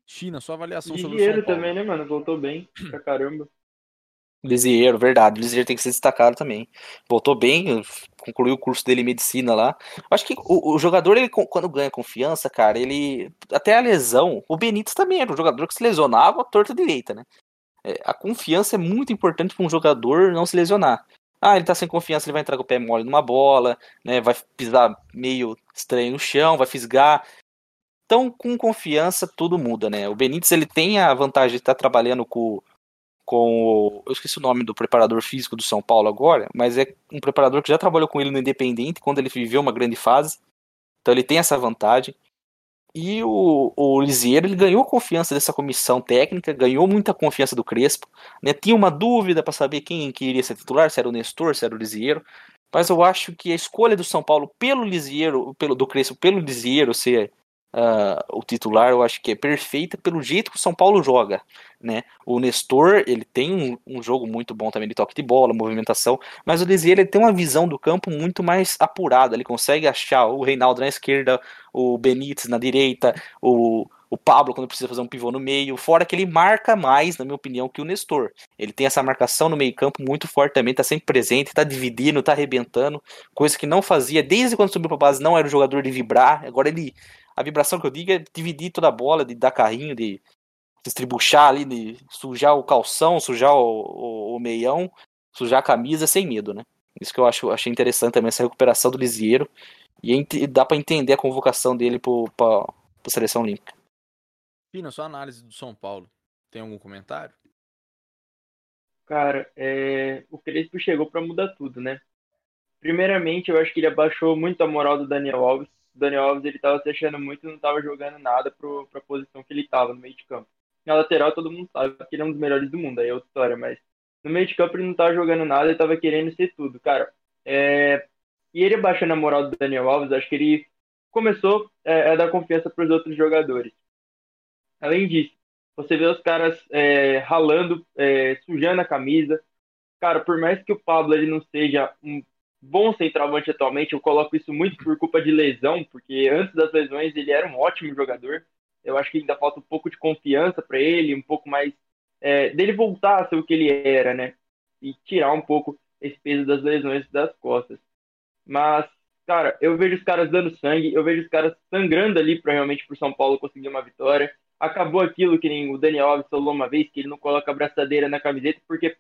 Speaker 4: China, sua avaliação sobre o São Paulo.
Speaker 6: também, né, mano? Voltou bem pra caramba.
Speaker 7: Lisieiro, verdade. Lisieiro tem que ser destacado também. Voltou bem, concluiu o curso dele em medicina lá. Acho que o, o jogador, ele, quando ganha confiança, cara, ele. Até a lesão. O Benítez também era um jogador que se lesionava à torta direita, né? É, a confiança é muito importante para um jogador não se lesionar. Ah, ele tá sem confiança, ele vai entrar com o pé mole numa bola, né? Vai pisar meio estranho no chão, vai fisgar. Então, com confiança, tudo muda, né? O Benítez, ele tem a vantagem de estar trabalhando com, com o... Eu esqueci o nome do preparador físico do São Paulo agora, mas é um preparador que já trabalhou com ele no Independente, quando ele viveu uma grande fase. Então, ele tem essa vantagem. E o, o Lisieiro ele ganhou confiança dessa comissão técnica, ganhou muita confiança do Crespo. Né? Tinha uma dúvida para saber quem que iria ser titular, se era o Nestor, se era o Lisieiro. Mas eu acho que a escolha do São Paulo pelo Lisieiro, pelo, do Crespo pelo Lisieiro ser uh, o titular, eu acho que é perfeita pelo jeito que o São Paulo joga, né? O Nestor, ele tem um, um jogo muito bom também de toque de bola, movimentação, mas o Desier, ele tem uma visão do campo muito mais apurada, ele consegue achar o Reinaldo na esquerda, o Benítez na direita, o o Pablo quando precisa fazer um pivô no meio, fora que ele marca mais, na minha opinião, que o Nestor. Ele tem essa marcação no meio-campo muito forte também, tá sempre presente, tá dividindo, tá arrebentando, coisa que não fazia desde quando subiu pra base, não era o jogador de vibrar. Agora ele a vibração que eu digo é dividir toda a bola, de dar carrinho, de distribuchar ali, de sujar o calção, sujar o, o, o meião, sujar a camisa sem medo, né? Isso que eu acho, achei interessante também, essa recuperação do Lisieiro. E dá para entender a convocação dele para a seleção olímpica.
Speaker 4: Pina, sua análise do São Paulo, tem algum comentário?
Speaker 6: Cara, é... o Crespo chegou para mudar tudo, né? Primeiramente, eu acho que ele abaixou muito a moral do Daniel Alves. Daniel Alves ele tava se achando muito não tava jogando nada pro, pra posição que ele tava no meio de campo. Na lateral todo mundo sabe que ele é um dos melhores do mundo, aí é outra história, mas no meio de campo ele não tava jogando nada, ele tava querendo ser tudo, cara. É... E ele baixando a moral do Daniel Alves, acho que ele começou é, a dar confiança para os outros jogadores. Além disso, você vê os caras é, ralando, é, sujando a camisa. Cara, por mais que o Pablo ele não seja um bom centroavante atualmente. Eu coloco isso muito por culpa de lesão, porque antes das lesões ele era um ótimo jogador. Eu acho que ainda falta um pouco de confiança para ele, um pouco mais é, dele voltar a ser o que ele era, né? E tirar um pouco esse peso das lesões das costas. Mas, cara, eu vejo os caras dando sangue, eu vejo os caras sangrando ali para realmente pro São Paulo conseguir uma vitória. Acabou aquilo que nem o Daniel Alves falou uma vez, que ele não coloca a braçadeira na camiseta porque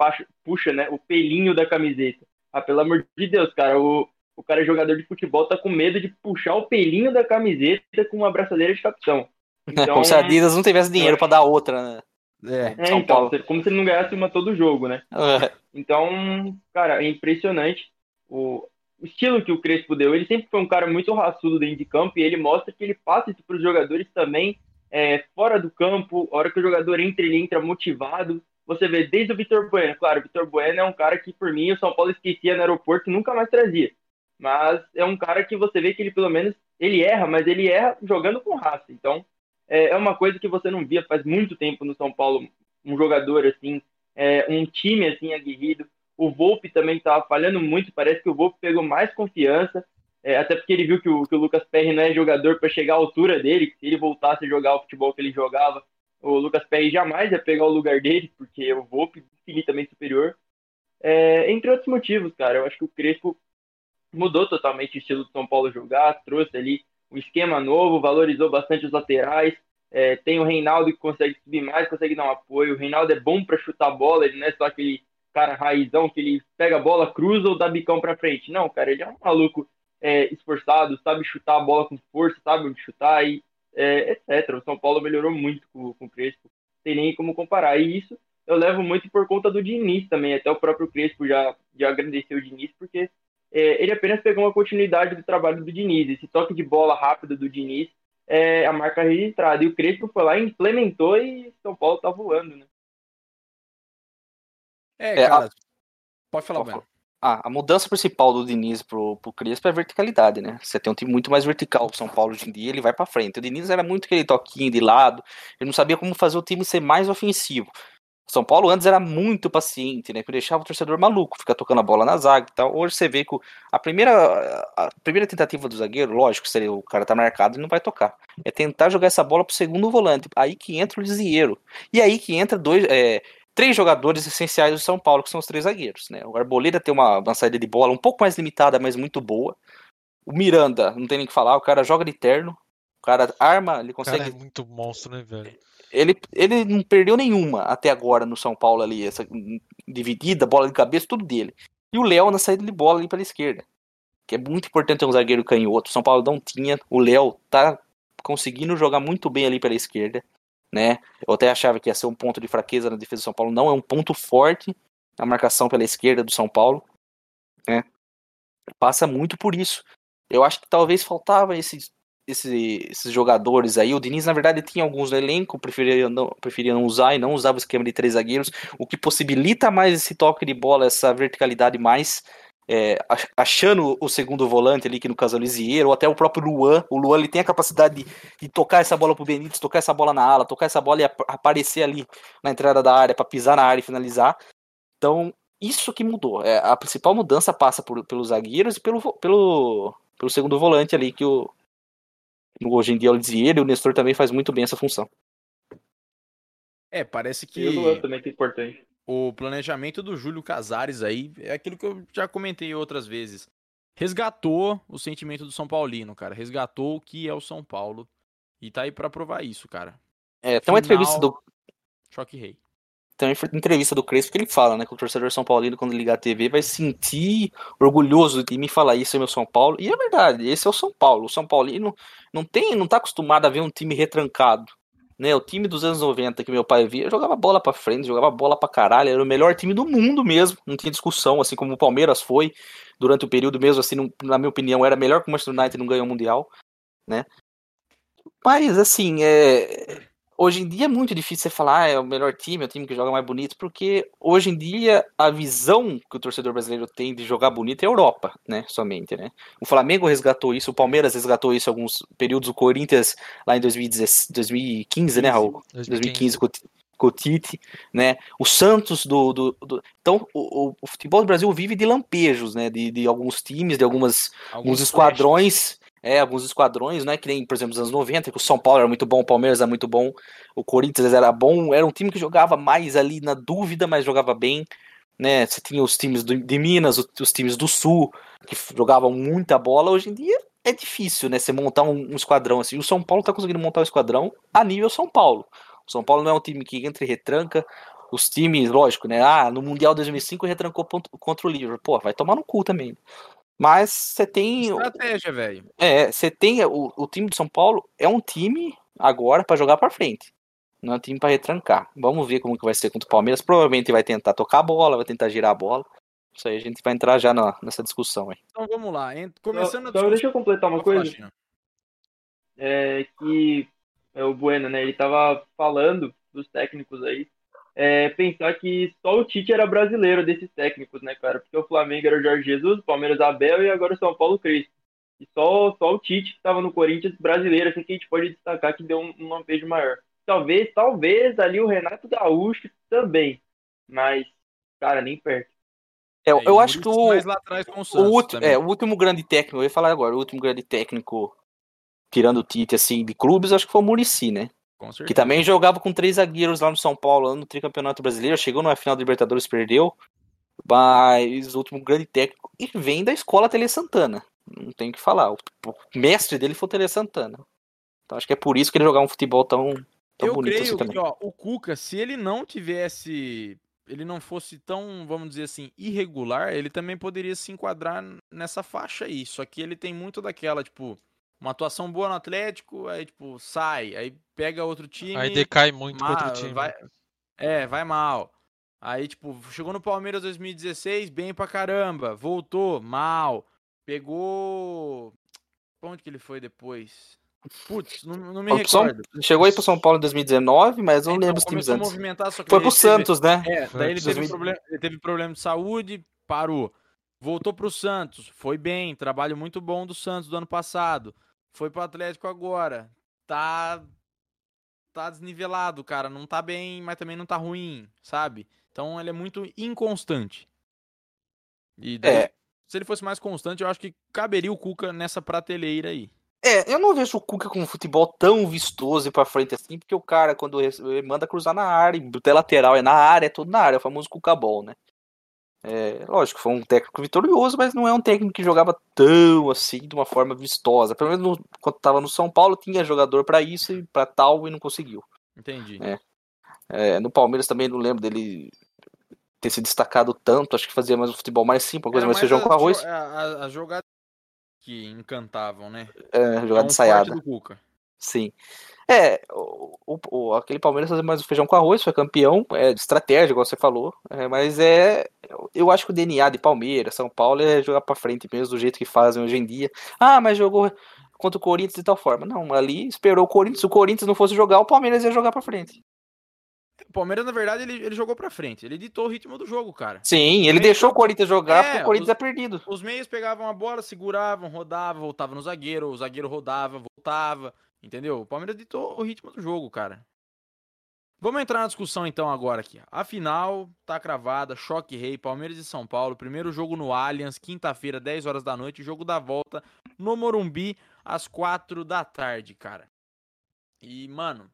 Speaker 6: puxa, né, o pelinho da camiseta. Ah, pelo amor de Deus, cara, o, o cara é jogador de futebol, tá com medo de puxar o pelinho da camiseta com uma braçadeira de capitão.
Speaker 7: Então, como se a Adidas não tivesse dinheiro para dar outra, né?
Speaker 6: É, é então, como se ele não ganhasse uma todo jogo, né? É. Então, cara, é impressionante o, o estilo que o Crespo deu. Ele sempre foi um cara muito raçudo dentro de campo e ele mostra que ele passa isso para os jogadores também é, fora do campo. A hora que o jogador entra, ele entra motivado você vê desde o Vitor Bueno. Claro, o Vitor Bueno é um cara que, por mim, o São Paulo esquecia no aeroporto e nunca mais trazia. Mas é um cara que você vê que ele, pelo menos, ele erra, mas ele erra jogando com raça. Então, é, é uma coisa que você não via faz muito tempo no São Paulo. Um jogador assim, é, um time assim aguerrido. O Volpe também estava falhando muito. Parece que o Volpe pegou mais confiança. É, até porque ele viu que o, que o Lucas Perry não é jogador para chegar à altura dele. Que se ele voltasse a jogar o futebol que ele jogava, o Lucas Perry jamais ia pegar o lugar dele, porque o Volpe infinitamente superior. É, entre outros motivos, cara, eu acho que o Crespo mudou totalmente o estilo do São Paulo jogar, trouxe ali um esquema novo, valorizou bastante os laterais. É, tem o Reinaldo que consegue subir mais, consegue dar um apoio. O Reinaldo é bom para chutar a bola, ele não é só aquele cara raizão que ele pega a bola, cruza ou dá bicão para frente. Não, cara, ele é um maluco é, esforçado, sabe chutar a bola com força, sabe onde chutar e é, etc. O São Paulo melhorou muito com, com o Crespo, tem nem como comparar. E isso eu levo muito por conta do Diniz também. Até o próprio Crespo já, já agradeceu o Diniz, porque é, ele apenas pegou uma continuidade do trabalho do Diniz. Esse toque de bola rápido do Diniz é a marca registrada. E o Crespo foi lá, implementou e São Paulo tá voando, né?
Speaker 4: É, cara. É, a... Pode falar, Pode,
Speaker 7: ah, a mudança principal do Diniz pro, pro Crespo é a verticalidade, né? Você tem um time muito mais vertical. O São Paulo hoje em dia ele vai para frente. O Diniz era muito aquele toquinho de lado, ele não sabia como fazer o time ser mais ofensivo. O São Paulo antes era muito paciente, né? Que deixava o torcedor maluco, ficar tocando a bola na zaga e tal. Hoje você vê que a primeira, a primeira tentativa do zagueiro, lógico, seria o cara tá marcado e não vai tocar. É tentar jogar essa bola pro segundo volante. Aí que entra o Lisieiro. E aí que entra dois. É, três jogadores essenciais do São Paulo, que são os três zagueiros. Né? O Arboleda tem uma, uma saída de bola um pouco mais limitada, mas muito boa. O Miranda, não tem nem o que falar, o cara joga de terno. O cara arma, ele consegue. O cara
Speaker 5: é muito monstro, né, velho?
Speaker 7: Ele, ele não perdeu nenhuma até agora no São Paulo ali, essa dividida, bola de cabeça, tudo dele. E o Léo na saída de bola ali pela esquerda. Que é muito importante ter um zagueiro canhoto. O São Paulo não tinha. O Léo tá conseguindo jogar muito bem ali pela esquerda. Né? Eu até achava que ia ser um ponto de fraqueza na defesa do São Paulo. Não, é um ponto forte na marcação pela esquerda do São Paulo. Né? Passa muito por isso. Eu acho que talvez faltava esses, esses, esses jogadores aí. O Diniz, na verdade, tinha alguns no elenco, preferia não, preferia não usar e não usava o esquema de três zagueiros, o que possibilita mais esse toque de bola, essa verticalidade mais. É, achando o segundo volante ali, que no caso é o Lisieiro, ou até o próprio Luan. O Luan ele tem a capacidade de, de tocar essa bola pro Benítez, tocar essa bola na ala, tocar essa bola e ap aparecer ali na entrada da área para pisar na área e finalizar. Então, isso que mudou. É, a principal mudança passa por, pelos zagueiros e pelo, pelo, pelo segundo volante ali, que o, hoje em dia é o Lisieiro e o Nestor também faz muito bem essa função.
Speaker 4: É, parece que.
Speaker 6: E o Luan também que é importante.
Speaker 4: O planejamento do Júlio Casares aí é aquilo que eu já comentei outras vezes. Resgatou o sentimento do São Paulino, cara. Resgatou o que é o São Paulo. E tá aí pra provar isso, cara.
Speaker 7: É, tem uma entrevista do.
Speaker 4: Choque Rei.
Speaker 7: Tem uma entrevista do Crespo que ele fala, né? Que o torcedor São Paulino, quando ligar a TV, vai sentir orgulhoso de me falar isso é meu São Paulo. E é verdade, esse é o São Paulo. O São Paulino não tem, não tá acostumado a ver um time retrancado. Né, o time dos anos 90 que meu pai via, jogava bola para frente, jogava bola para caralho, era o melhor time do mundo mesmo, não tinha discussão, assim como o Palmeiras foi durante o período mesmo, assim, não, na minha opinião, era melhor que o Manchester United não ganhou o Mundial, né? Mas, assim, é, hoje em dia é muito difícil você falar, ah, é o melhor time, é o time que joga mais bonito, porque hoje em dia a visão que o torcedor brasileiro tem de jogar bonito é a Europa, né, somente, né. O Flamengo resgatou isso, o Palmeiras resgatou isso em alguns períodos, o Corinthians lá em 2015, 2015 né, Raul? 2015 com, com o Tite, né, o Santos do... do, do... então, o, o, futebol do Brasil vive de lampejos, né, de, de alguns times, de algumas, alguns, alguns esquadrões é, alguns esquadrões, né? Que nem, por exemplo, nos anos 90, que o São Paulo era muito bom, o Palmeiras era muito bom, o Corinthians era bom, era um time que jogava mais ali na dúvida, mas jogava bem, né? Você tinha os times do, de Minas, os, os, times do Sul, que jogavam muita bola. Hoje em dia é difícil, né? Você montar um, um esquadrão assim. O São Paulo tá conseguindo montar um esquadrão a nível São Paulo. O São Paulo não é um time que entra e retranca. Os times, lógico, né? Ah, no Mundial 2005 retrancou contra o Liverpool. Pô, vai tomar no cu também. Mas você tem.
Speaker 4: Estratégia, velho.
Speaker 7: É, você tem. O, o time do São Paulo é um time agora para jogar para frente. Não é um time para retrancar. Vamos ver como que vai ser contra o Palmeiras. Provavelmente vai tentar tocar a bola, vai tentar girar a bola. Isso aí a gente vai entrar já na, nessa discussão aí.
Speaker 4: Então vamos lá. Começando
Speaker 6: a discussão... deixa eu completar uma coisa. É que é o Bueno, né? Ele tava falando dos técnicos aí é, pensar que só o Tite era brasileiro desses técnicos, né, cara? Porque o Flamengo era o Jorge Jesus, o Palmeiras Abel e agora o São Paulo Crespo. E só, só o Tite que estava no Corinthians brasileiro, assim que a gente pode destacar que deu um, um lampejo maior. Talvez, talvez ali o Renato Gaúcho também, mas, cara, nem perto.
Speaker 7: É, eu, eu acho que o, o, último, é, o último grande técnico, eu ia falar agora, o último grande técnico, tirando o Tite, assim, de clubes, acho que foi o Murici, né? Que também jogava com três zagueiros lá no São Paulo, no tricampeonato brasileiro, chegou na final da Libertadores, perdeu. Mas o último grande técnico e vem da escola Tele Santana. Não tem o que falar. O, mestre dele foi o Tele Santana. Então acho que é por isso que ele jogava um futebol tão, tão
Speaker 4: Eu
Speaker 7: bonito
Speaker 4: creio
Speaker 7: assim
Speaker 4: que. Ó, o Cuca, se ele não tivesse. Ele não fosse tão, vamos dizer assim, irregular, ele também poderia se enquadrar nessa faixa aí. Só que ele tem muito daquela, tipo, uma atuação boa no Atlético, aí, tipo, sai, aí pega outro time.
Speaker 5: Aí decai muito mal, outro time.
Speaker 4: Vai, é, vai mal. Aí, tipo, chegou no Palmeiras 2016, bem pra caramba. Voltou, mal. Pegou. Onde que ele foi depois? Putz, não, não me recordo.
Speaker 7: Chegou aí pro São Paulo em 2019, mas não então, lembro os times antes. foi pro Santos,
Speaker 4: teve...
Speaker 7: né?
Speaker 4: É, daí ele teve, problema, ele teve problema de saúde, parou. Voltou pro Santos, foi bem, trabalho muito bom do Santos do ano passado. Foi pro Atlético agora. Tá. Tá desnivelado, cara. Não tá bem, mas também não tá ruim, sabe? Então ele é muito inconstante. E daí, é. se ele fosse mais constante, eu acho que caberia o Cuca nessa prateleira aí.
Speaker 7: É, eu não vejo o Cuca com um futebol tão vistoso e pra frente assim, porque o cara, quando ele manda cruzar na área, até lateral, é na área, é tudo na área, é o famoso Cuca Ball, né? É, lógico, foi um técnico vitorioso, mas não é um técnico que jogava tão assim, de uma forma vistosa. Pelo menos no, quando estava no São Paulo, tinha jogador para isso e para tal e não conseguiu.
Speaker 4: Entendi.
Speaker 7: É. É, no Palmeiras também não lembro dele ter se destacado tanto. Acho que fazia mais um futebol mais simples, coisa
Speaker 4: Era
Speaker 7: mais feijão com arroz.
Speaker 4: a- As jogadas que encantavam, né?
Speaker 7: É,
Speaker 4: É
Speaker 7: jogada
Speaker 4: um
Speaker 7: ensaiada.
Speaker 4: do Cuca.
Speaker 7: Sim. É, o, o- aquele Palmeiras fazia mais um feijão com arroz, foi campeão, é de estratégia, igual você falou. é, mas é. Eu acho que o DNA de Palmeiras, São Paulo, é jogar pra frente mesmo, do jeito que fazem hoje em dia. Ah, mas jogou contra o Corinthians de tal forma. Não, ali esperou o Corinthians. Se o Corinthians não fosse jogar, o Palmeiras ia jogar pra frente.
Speaker 4: O Palmeiras, na verdade, ele, ele jogou pra frente. Ele ditou o ritmo do jogo, cara.
Speaker 7: Sim, ele deixou o Corinthians jogar
Speaker 4: É,
Speaker 7: porque o Corinthians
Speaker 4: os-
Speaker 7: é perdido.
Speaker 4: Os meios pegavam a bola, seguravam, rodavam, voltavam no zagueiro, o zagueiro rodava, voltava, entendeu? O Palmeiras ditou o ritmo do jogo, cara. Vamos entrar na discussão então agora aqui. A final tá cravada, choque rei, Palmeiras e São Paulo, primeiro jogo no Allianz, quinta-feira, 10 horas da noite, jogo da volta no Morumbi às 4 da tarde, cara. E, mano,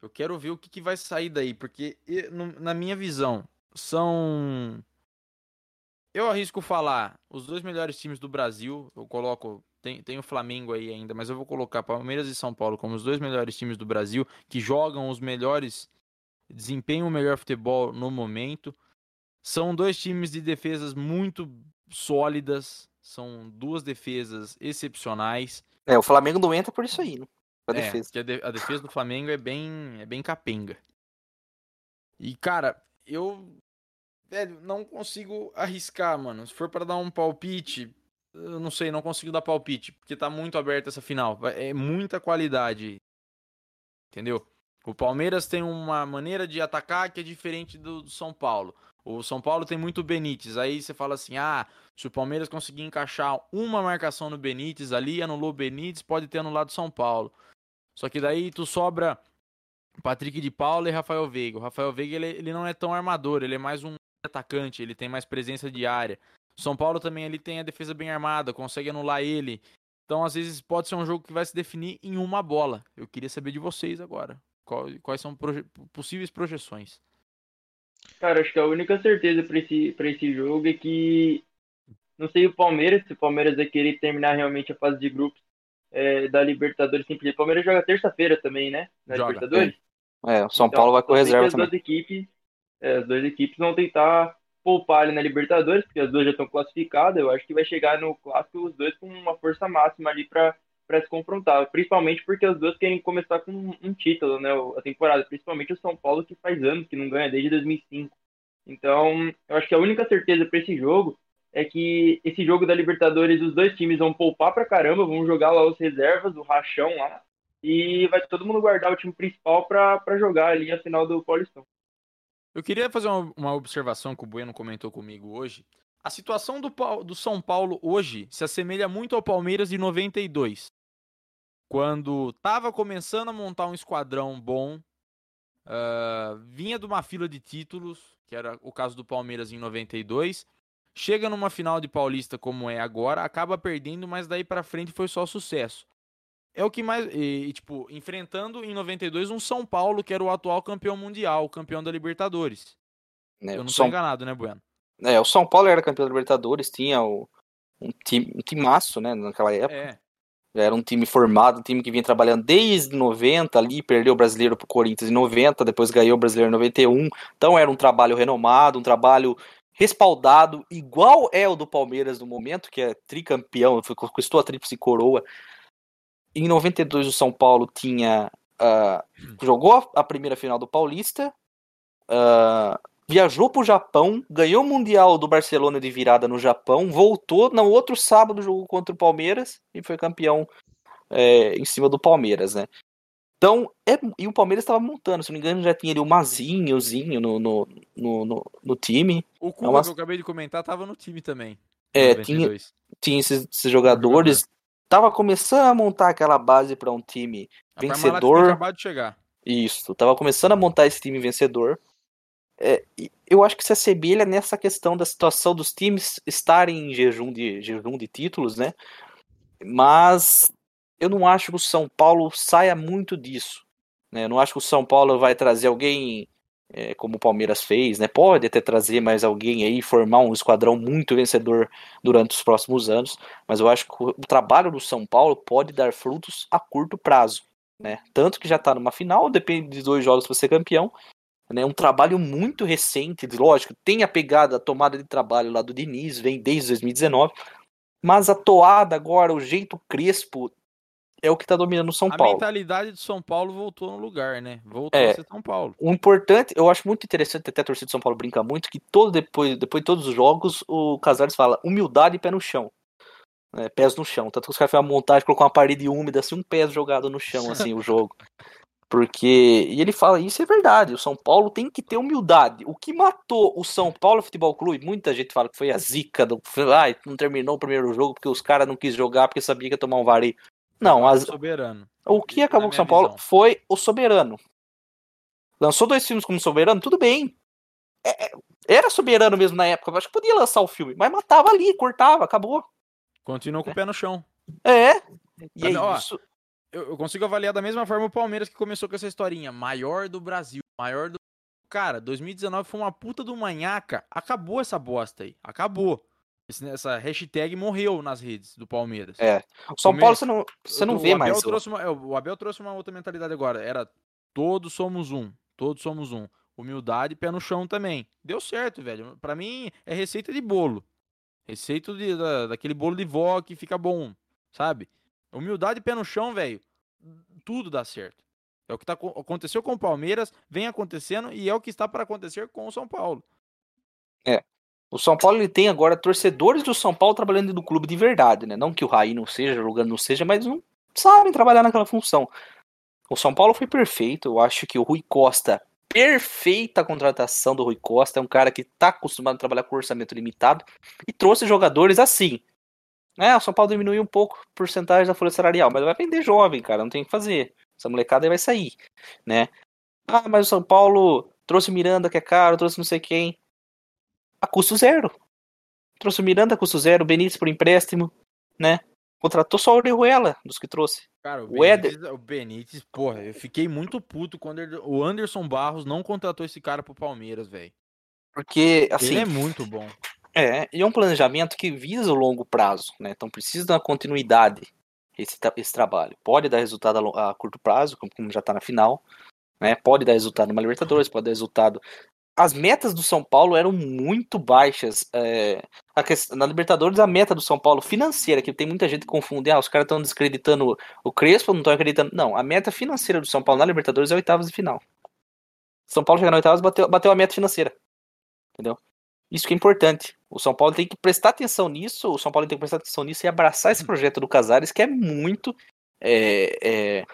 Speaker 4: eu quero ver o que, que vai sair daí, porque na minha visão, são eu arrisco falar os dois melhores times do Brasil. Eu coloco. Tem, tem o Flamengo aí ainda, mas eu vou colocar Palmeiras e São Paulo como os dois melhores times do Brasil, que jogam os melhores. desempenham o melhor futebol no momento. São dois times de defesas muito sólidas. São duas defesas excepcionais.
Speaker 7: É, o Flamengo não entra por isso aí, né?
Speaker 4: É,
Speaker 7: defesa.
Speaker 4: que a, de- a defesa do Flamengo é bem, é bem capenga. E, cara, eu velho, não consigo arriscar, mano. Se for pra dar um palpite, eu não sei, não consigo dar palpite, porque tá muito aberta essa final. É muita qualidade. Entendeu? O Palmeiras tem uma maneira de atacar que é diferente do, do São Paulo. O São Paulo tem muito Benítez. Aí você fala assim: ah, se o Palmeiras conseguir encaixar uma marcação no Benítez ali, anulou o Benítez, pode ter anulado o São Paulo. Só que daí tu sobra Patrick de Paula e Rafael Veiga. O Rafael Veiga ele, ele não é tão armador, ele é mais um atacante, ele tem mais presença de área. São Paulo também ele tem a defesa bem armada, consegue anular ele. Então, às vezes, pode ser um jogo que vai se definir em uma bola. Eu queria saber de vocês agora. Qual- quais são proje- possíveis projeções?
Speaker 6: Cara, acho que a única certeza pra esse, pra esse jogo é que. Não sei o Palmeiras, se o Palmeiras vai querer terminar realmente a fase de grupos é, da Libertadores simples. O Palmeiras joga terça-feira também, né? Na
Speaker 4: Joga,
Speaker 6: Libertadores.
Speaker 7: É, o São
Speaker 6: Então,
Speaker 7: Paulo vai com
Speaker 6: que
Speaker 7: reserva
Speaker 6: as
Speaker 7: também.
Speaker 6: duas equipes, é, as duas equipes vão tentar poupar ali na Libertadores, porque as duas já estão classificadas. Eu acho que vai chegar no clássico os dois com uma força máxima ali para para se confrontar, principalmente porque as duas querem começar com um, título, né, a temporada, principalmente o São Paulo que faz anos que não ganha desde 2005. Então, eu acho que a única certeza para esse jogo é que esse jogo da Libertadores os dois times vão poupar pra caramba, vão jogar lá os reservas, o rachão lá, e vai todo mundo guardar o time principal pra jogar ali a final do Paulistão.
Speaker 4: Eu queria fazer uma, uma observação que o Bueno comentou comigo hoje. A situação do, do São Paulo hoje se assemelha muito ao Palmeiras de 92. Quando tava começando a montar um esquadrão bom, ah, vinha de uma fila de títulos, que era o caso do Palmeiras em 92, chega numa final de Paulista como é agora, acaba perdendo, mas daí pra frente foi só sucesso. É o que mais. E, e, tipo, enfrentando em 92 um São Paulo, que era o atual campeão mundial, campeão da Libertadores.
Speaker 7: né?
Speaker 4: Eu não tô
Speaker 7: São,
Speaker 4: enganado, né, Bueno?
Speaker 7: é, o São Paulo era campeão da Libertadores, tinha o, um time, um timaço, né, naquela época.
Speaker 4: É.
Speaker 7: Era um time formado, um time que vinha trabalhando desde 90 ali, perdeu o brasileiro pro Corinthians em 90, depois ganhou o brasileiro em 91. Então era um trabalho renomado, um trabalho respaldado, igual é o do Palmeiras no momento, que é tricampeão, conquistou a tríplice coroa. Em 92 o São Paulo tinha ah, jogou a primeira final do Paulista, ah, viajou pro Japão, ganhou o Mundial do Barcelona de virada no Japão, voltou no outro sábado jogou contra o Palmeiras e foi campeão é, em cima do Palmeiras, né? Então, é- e o Palmeiras estava montando, se não me engano, já tinha ali o Mazinho, o Zinho no, no, no, no- no time.
Speaker 4: O Cuba,
Speaker 7: uma-
Speaker 4: que eu acabei de comentar, tava no time também.
Speaker 7: É, tinha,
Speaker 4: 92.
Speaker 7: tinha esses, esses jogadores. Tava começando a montar aquela base para um time
Speaker 4: A
Speaker 7: vencedor.
Speaker 4: acabado de chegar.
Speaker 7: Isso, tava começando a montar esse time vencedor. É, eu acho que se assemelha nessa questão da situação dos times estarem em jejum de, jejum de títulos, né? Mas eu não acho que o São Paulo saia muito disso. Né? Eu não acho que o São Paulo vai trazer alguém é, como o Palmeiras fez, né? Pode até trazer mais alguém aí, formar um esquadrão muito vencedor durante os próximos anos, mas eu acho que o trabalho do São Paulo pode dar frutos a curto prazo. né? Tanto que já tá numa final, depende de dois jogos para ser campeão. Né? Um trabalho muito recente, lógico, tem a pegada, a tomada de trabalho lá do Diniz, vem desde 2019, mas a toada agora, o jeito crespo, é o que tá dominando o São
Speaker 4: a
Speaker 7: Paulo.
Speaker 4: mentalidade do São Paulo voltou no lugar, né? Voltou
Speaker 7: É.
Speaker 4: a ser São Paulo.
Speaker 7: O importante, eu acho muito interessante, até a torcida de São Paulo brinca muito, que todo depois, depois de todos os jogos, o Casares fala humildade e pé no chão. É, pés no chão. Tanto que os caras fazem uma montagem, colocou uma parede úmida, assim, um pé jogado no chão, assim, o jogo. Porque. E ele fala, isso é verdade, o São Paulo tem que ter humildade. O que matou o São Paulo Futebol Clube, muita gente fala que foi a zica, do, ai, não terminou o primeiro jogo porque os caras não quis jogar porque sabia que ia tomar um vareio. Não, as,
Speaker 4: Soberano.
Speaker 7: o que acabou com São Paulo
Speaker 4: visão.
Speaker 7: foi o Soberano. Lançou dois filmes como Soberano, tudo bem. É- é- era Soberano mesmo na época, eu acho que podia lançar o filme, mas matava ali, cortava, acabou.
Speaker 4: Continuou com o pé no chão.
Speaker 7: É. E é
Speaker 4: ó,
Speaker 7: isso.
Speaker 4: Eu consigo avaliar da mesma forma o Palmeiras que começou com essa historinha. Maior do Brasil. Maior do. Cara, 2019 foi uma puta do manhaca. Acabou essa bosta aí. Acabou. Esse- essa hashtag morreu nas redes do Palmeiras.
Speaker 7: É. O São
Speaker 4: Come-
Speaker 7: Paulo você não, você não
Speaker 4: O
Speaker 7: vê
Speaker 4: Abel
Speaker 7: mais. o-
Speaker 4: Trouxe uma, é, o Abel trouxe uma outra mentalidade agora. Era todos somos um. Todos somos um. Humildade pé no chão também. Deu certo, velho. Pra mim é receita de bolo. Receita de, da- daquele bolo de vó que fica bom, sabe? Humildade pé no chão, velho. Tudo dá certo. É o que tá, co- aconteceu com o Palmeiras, vem acontecendo e é o que está para acontecer com o São Paulo.
Speaker 7: O São Paulo ele tem agora torcedores do São Paulo trabalhando no clube de verdade, né? Não que o Raí não seja, o Lugano não seja, mas não sabem trabalhar naquela função. O São Paulo foi perfeito. Eu acho que o Rui Costa, perfeita a contratação do Rui Costa, é um cara que está acostumado a trabalhar com orçamento limitado e trouxe jogadores assim. É, o São Paulo diminuiu um pouco a porcentagem da folha salarial, mas vai vender jovem, cara, não tem o que fazer. Essa molecada aí vai sair, né? Ah, mas o São Paulo trouxe Miranda que é caro, trouxe não sei quem a custo zero. Trouxe o Miranda a custo zero, o Benítez por empréstimo, né? Contratou só o Orejuela dos que trouxe.
Speaker 4: Cara, o,
Speaker 7: O
Speaker 4: Benítez, o Benítez, porra, eu fiquei muito puto quando o Anderson Barros não contratou esse cara pro Palmeiras, velho.
Speaker 7: Porque, assim,
Speaker 4: Ele é muito bom.
Speaker 7: é, e é um planejamento que visa o longo prazo, né? Então precisa dar continuidade esse, esse trabalho. Pode dar resultado a, a curto prazo, como, como já tá na final, né? Pode dar resultado numa Libertadores, pode dar resultado. As metas do São Paulo eram muito baixas. é, a ques- na Libertadores, a meta do São Paulo financeira, que tem muita gente que confunde, ah, os caras estão descreditando o Crespo, não estão acreditando. Não, a meta financeira do São Paulo na Libertadores é oitavas de final. São Paulo chega na oitavas bateu, bateu a meta financeira. Entendeu? Isso que é importante. O São Paulo tem que prestar atenção nisso, o São Paulo tem que prestar atenção nisso e abraçar esse projeto do Casares, que é muito. É, é,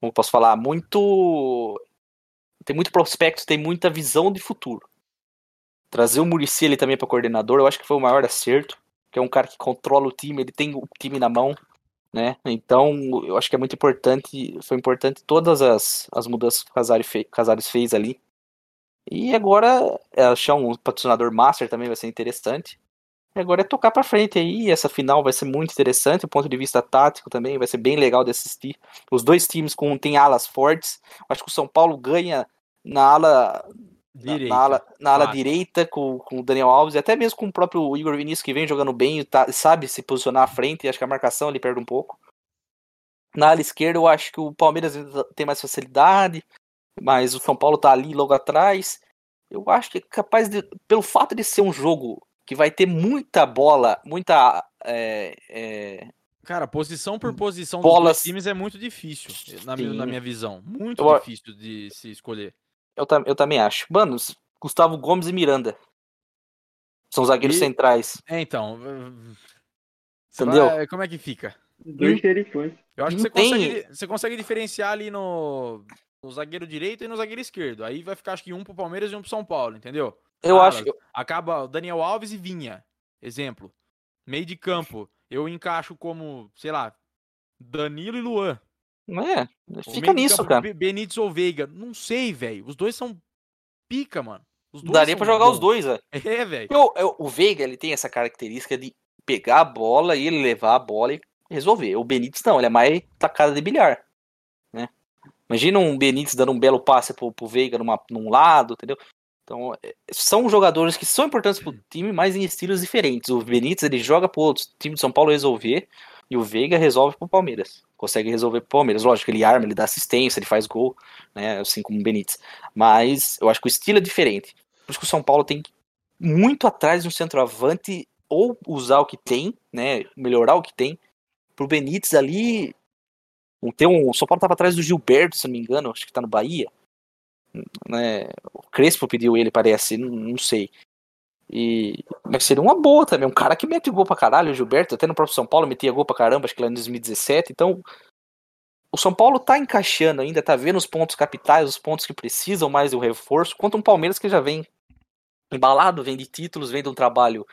Speaker 7: como posso falar? Muito. Tem muito prospecto, tem muita visão de futuro. Trazer o Murici ali também para coordenador, eu acho que foi o maior acerto. Que é um cara que controla o time, ele tem o time na mão, né? Então, eu acho que é muito importante. Foi importante todas as, as mudanças que o Casares, fe, Casares fez ali. E agora é, achar um patrocinador master também vai ser interessante. E agora é tocar pra frente aí. Essa final vai ser muito interessante. Do ponto de vista tático também vai ser bem legal de assistir. Os dois times com têm alas fortes. Acho que o São Paulo ganha na ala
Speaker 4: Direita.
Speaker 7: na ala, na ala direita com, com o Daniel Alves e até mesmo com o próprio Igor Vinícius que vem jogando bem e tá- sabe se posicionar à frente. E acho que a marcação ele perde um pouco. Na ala esquerda eu acho que o Palmeiras tem mais facilidade, mas o São Paulo tá ali logo atrás. Eu acho que é capaz de, pelo fato de ser um jogo que vai ter muita bola, muita é, é,
Speaker 4: Cara, posição por posição
Speaker 7: Bolas-
Speaker 4: dos times é muito difícil, na, na minha visão. Muito
Speaker 7: Eu
Speaker 4: difícil de se escolher.
Speaker 7: Eu, tam- eu também acho. Mano, Gustavo Gomes e Miranda são zagueiros
Speaker 4: E-
Speaker 7: centrais.
Speaker 4: É, então.
Speaker 7: Entendeu?
Speaker 4: vai- como é que fica?
Speaker 6: Dois xerifões.
Speaker 4: Eu acho que você consegue, você consegue diferenciar ali no, no zagueiro direito e no zagueiro esquerdo. Aí vai ficar, acho que um pro Palmeiras e um pro São Paulo, entendeu?
Speaker 7: Eu
Speaker 4: Alas.
Speaker 7: acho.
Speaker 4: Acaba o Daniel Alves e Vinha. Exemplo. Meio de campo. Eu encaixo como, sei lá, Danilo e Luan.
Speaker 7: É, fica nisso, cara.
Speaker 4: Be- Benítez ou Veiga. Não sei, velho. Os dois são pica, mano. Os
Speaker 7: Daria pra jogar os
Speaker 4: bons.
Speaker 7: dois, velho.
Speaker 4: É, velho.
Speaker 7: Eu- eu- O Veiga, ele tem essa característica de pegar a bola e ele levar a bola e resolver. O Benítez não, ele é mais tacada de bilhar, né? Imagina um Benítez dando um belo passe pro, pro Veiga numa, num lado, entendeu? Então, é, são jogadores que são importantes pro time, mas em estilos diferentes. O Benítez, ele joga pro outro time de São Paulo resolver, E o Veiga resolve pro Palmeiras. Consegue resolver pro Palmeiras. Lógico, ele arma, ele dá assistência, ele faz gol, né? Assim como o Benítez. Mas eu acho que o estilo é diferente. Por isso que o São Paulo tem muito atrás de um centroavante ou usar o que tem, né? Melhorar o que tem. Pro Benítez ali. Tem um, o São Paulo tava atrás do Gilberto, se não me engano, acho que tá no Bahia. Né? O Crespo pediu ele, parece, não, não sei. E mas seria uma boa também, um cara que mete gol pra caralho, o Gilberto, até no próprio São Paulo metia gol pra caramba, acho que lá em 2017. Então, o São Paulo tá encaixando ainda, tá vendo os pontos capitais, os pontos que precisam mais do reforço, quanto um Palmeiras que já vem embalado, vem de títulos, vem de um trabalho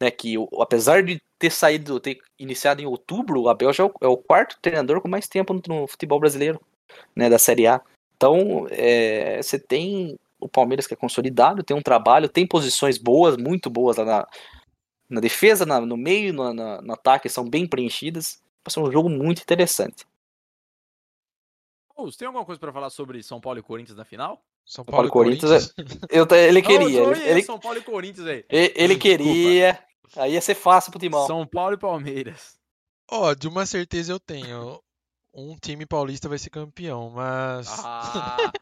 Speaker 7: né, que apesar de ter saído, ter iniciado em outubro, o Abel já é o, é o quarto treinador com mais tempo no, no, futebol brasileiro, né, da Série A. Então, é, você tem o Palmeiras que é consolidado, tem um trabalho, tem posições boas, muito boas lá na, na defesa, na, no meio, no, na, no ataque, são bem preenchidas. Vai ser um jogo muito interessante.
Speaker 4: você tem alguma coisa para falar sobre São Paulo e Corinthians na final?
Speaker 7: São Paulo, Paulo e Corinthians. Corinthians. Eu, ele queria.
Speaker 4: Não,
Speaker 7: ele,
Speaker 4: São Paulo e Corinthians aí.
Speaker 7: Ele, ele queria. Aí ia ser fácil pro Timão.
Speaker 4: São Paulo e Palmeiras.
Speaker 5: Ó, oh, de uma certeza eu tenho. Um time paulista vai ser campeão, mas.
Speaker 7: Ah.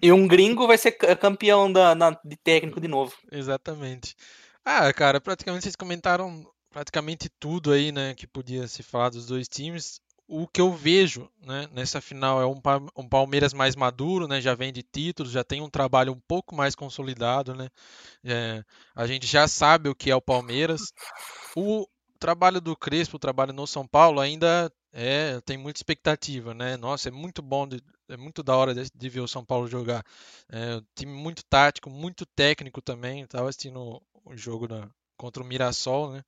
Speaker 7: E um gringo vai ser campeão da, na, de técnico de novo.
Speaker 5: Exatamente. Ah, cara, praticamente vocês comentaram praticamente tudo aí, né, que podia se falar dos dois times o que eu vejo né, nessa final é um, um, Palmeiras mais maduro, né, já vem de títulos, já tem um trabalho um pouco mais consolidado. Né, é, a gente já sabe o que é o Palmeiras. O trabalho do Crespo, o trabalho no São Paulo, ainda é, tem muita expectativa. Né? Nossa, é muito bom, de, é muito da hora de, de, ver o São Paulo jogar. É um time muito tático, muito técnico também. Estava assistindo o jogo da, contra o Mirassol. Né?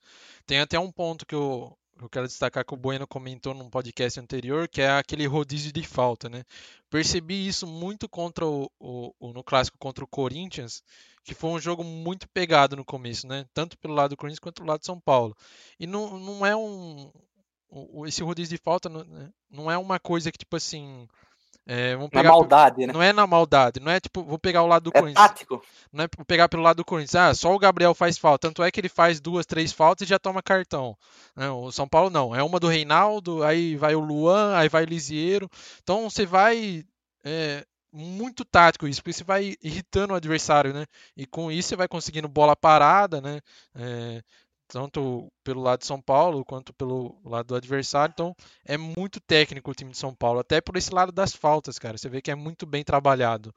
Speaker 5: Tem até um ponto que eu eu quero destacar que o Bueno comentou num podcast anterior, que é aquele rodízio de falta, né? Percebi isso muito contra o, o, o, no clássico contra o Corinthians, que foi um jogo muito pegado no começo, né? Tanto pelo lado do Corinthians quanto pelo lado de São Paulo. E não, não é um esse rodízio de falta né? não é uma coisa que tipo assim é, vamos pegar
Speaker 7: na maldade, né?
Speaker 5: Não é na maldade, não é tipo, vou pegar o lado do
Speaker 7: é
Speaker 5: Corinthians.
Speaker 7: Tático.
Speaker 5: Não é pegar pelo lado do Corinthians. Ah, só o Gabriel faz falta. Tanto é que ele faz duas, três faltas e já toma cartão. Não, o São Paulo não. É uma do Reinaldo, aí vai o Luan, aí vai o Lisieiro. Então você vai. É, muito tático isso, porque você vai irritando o adversário, né? E com isso você vai conseguindo bola parada, né? É, tanto pelo lado de São Paulo quanto pelo lado do adversário. Então é muito técnico o time de São Paulo, até por esse lado das faltas, cara. Você vê que é muito bem trabalhado.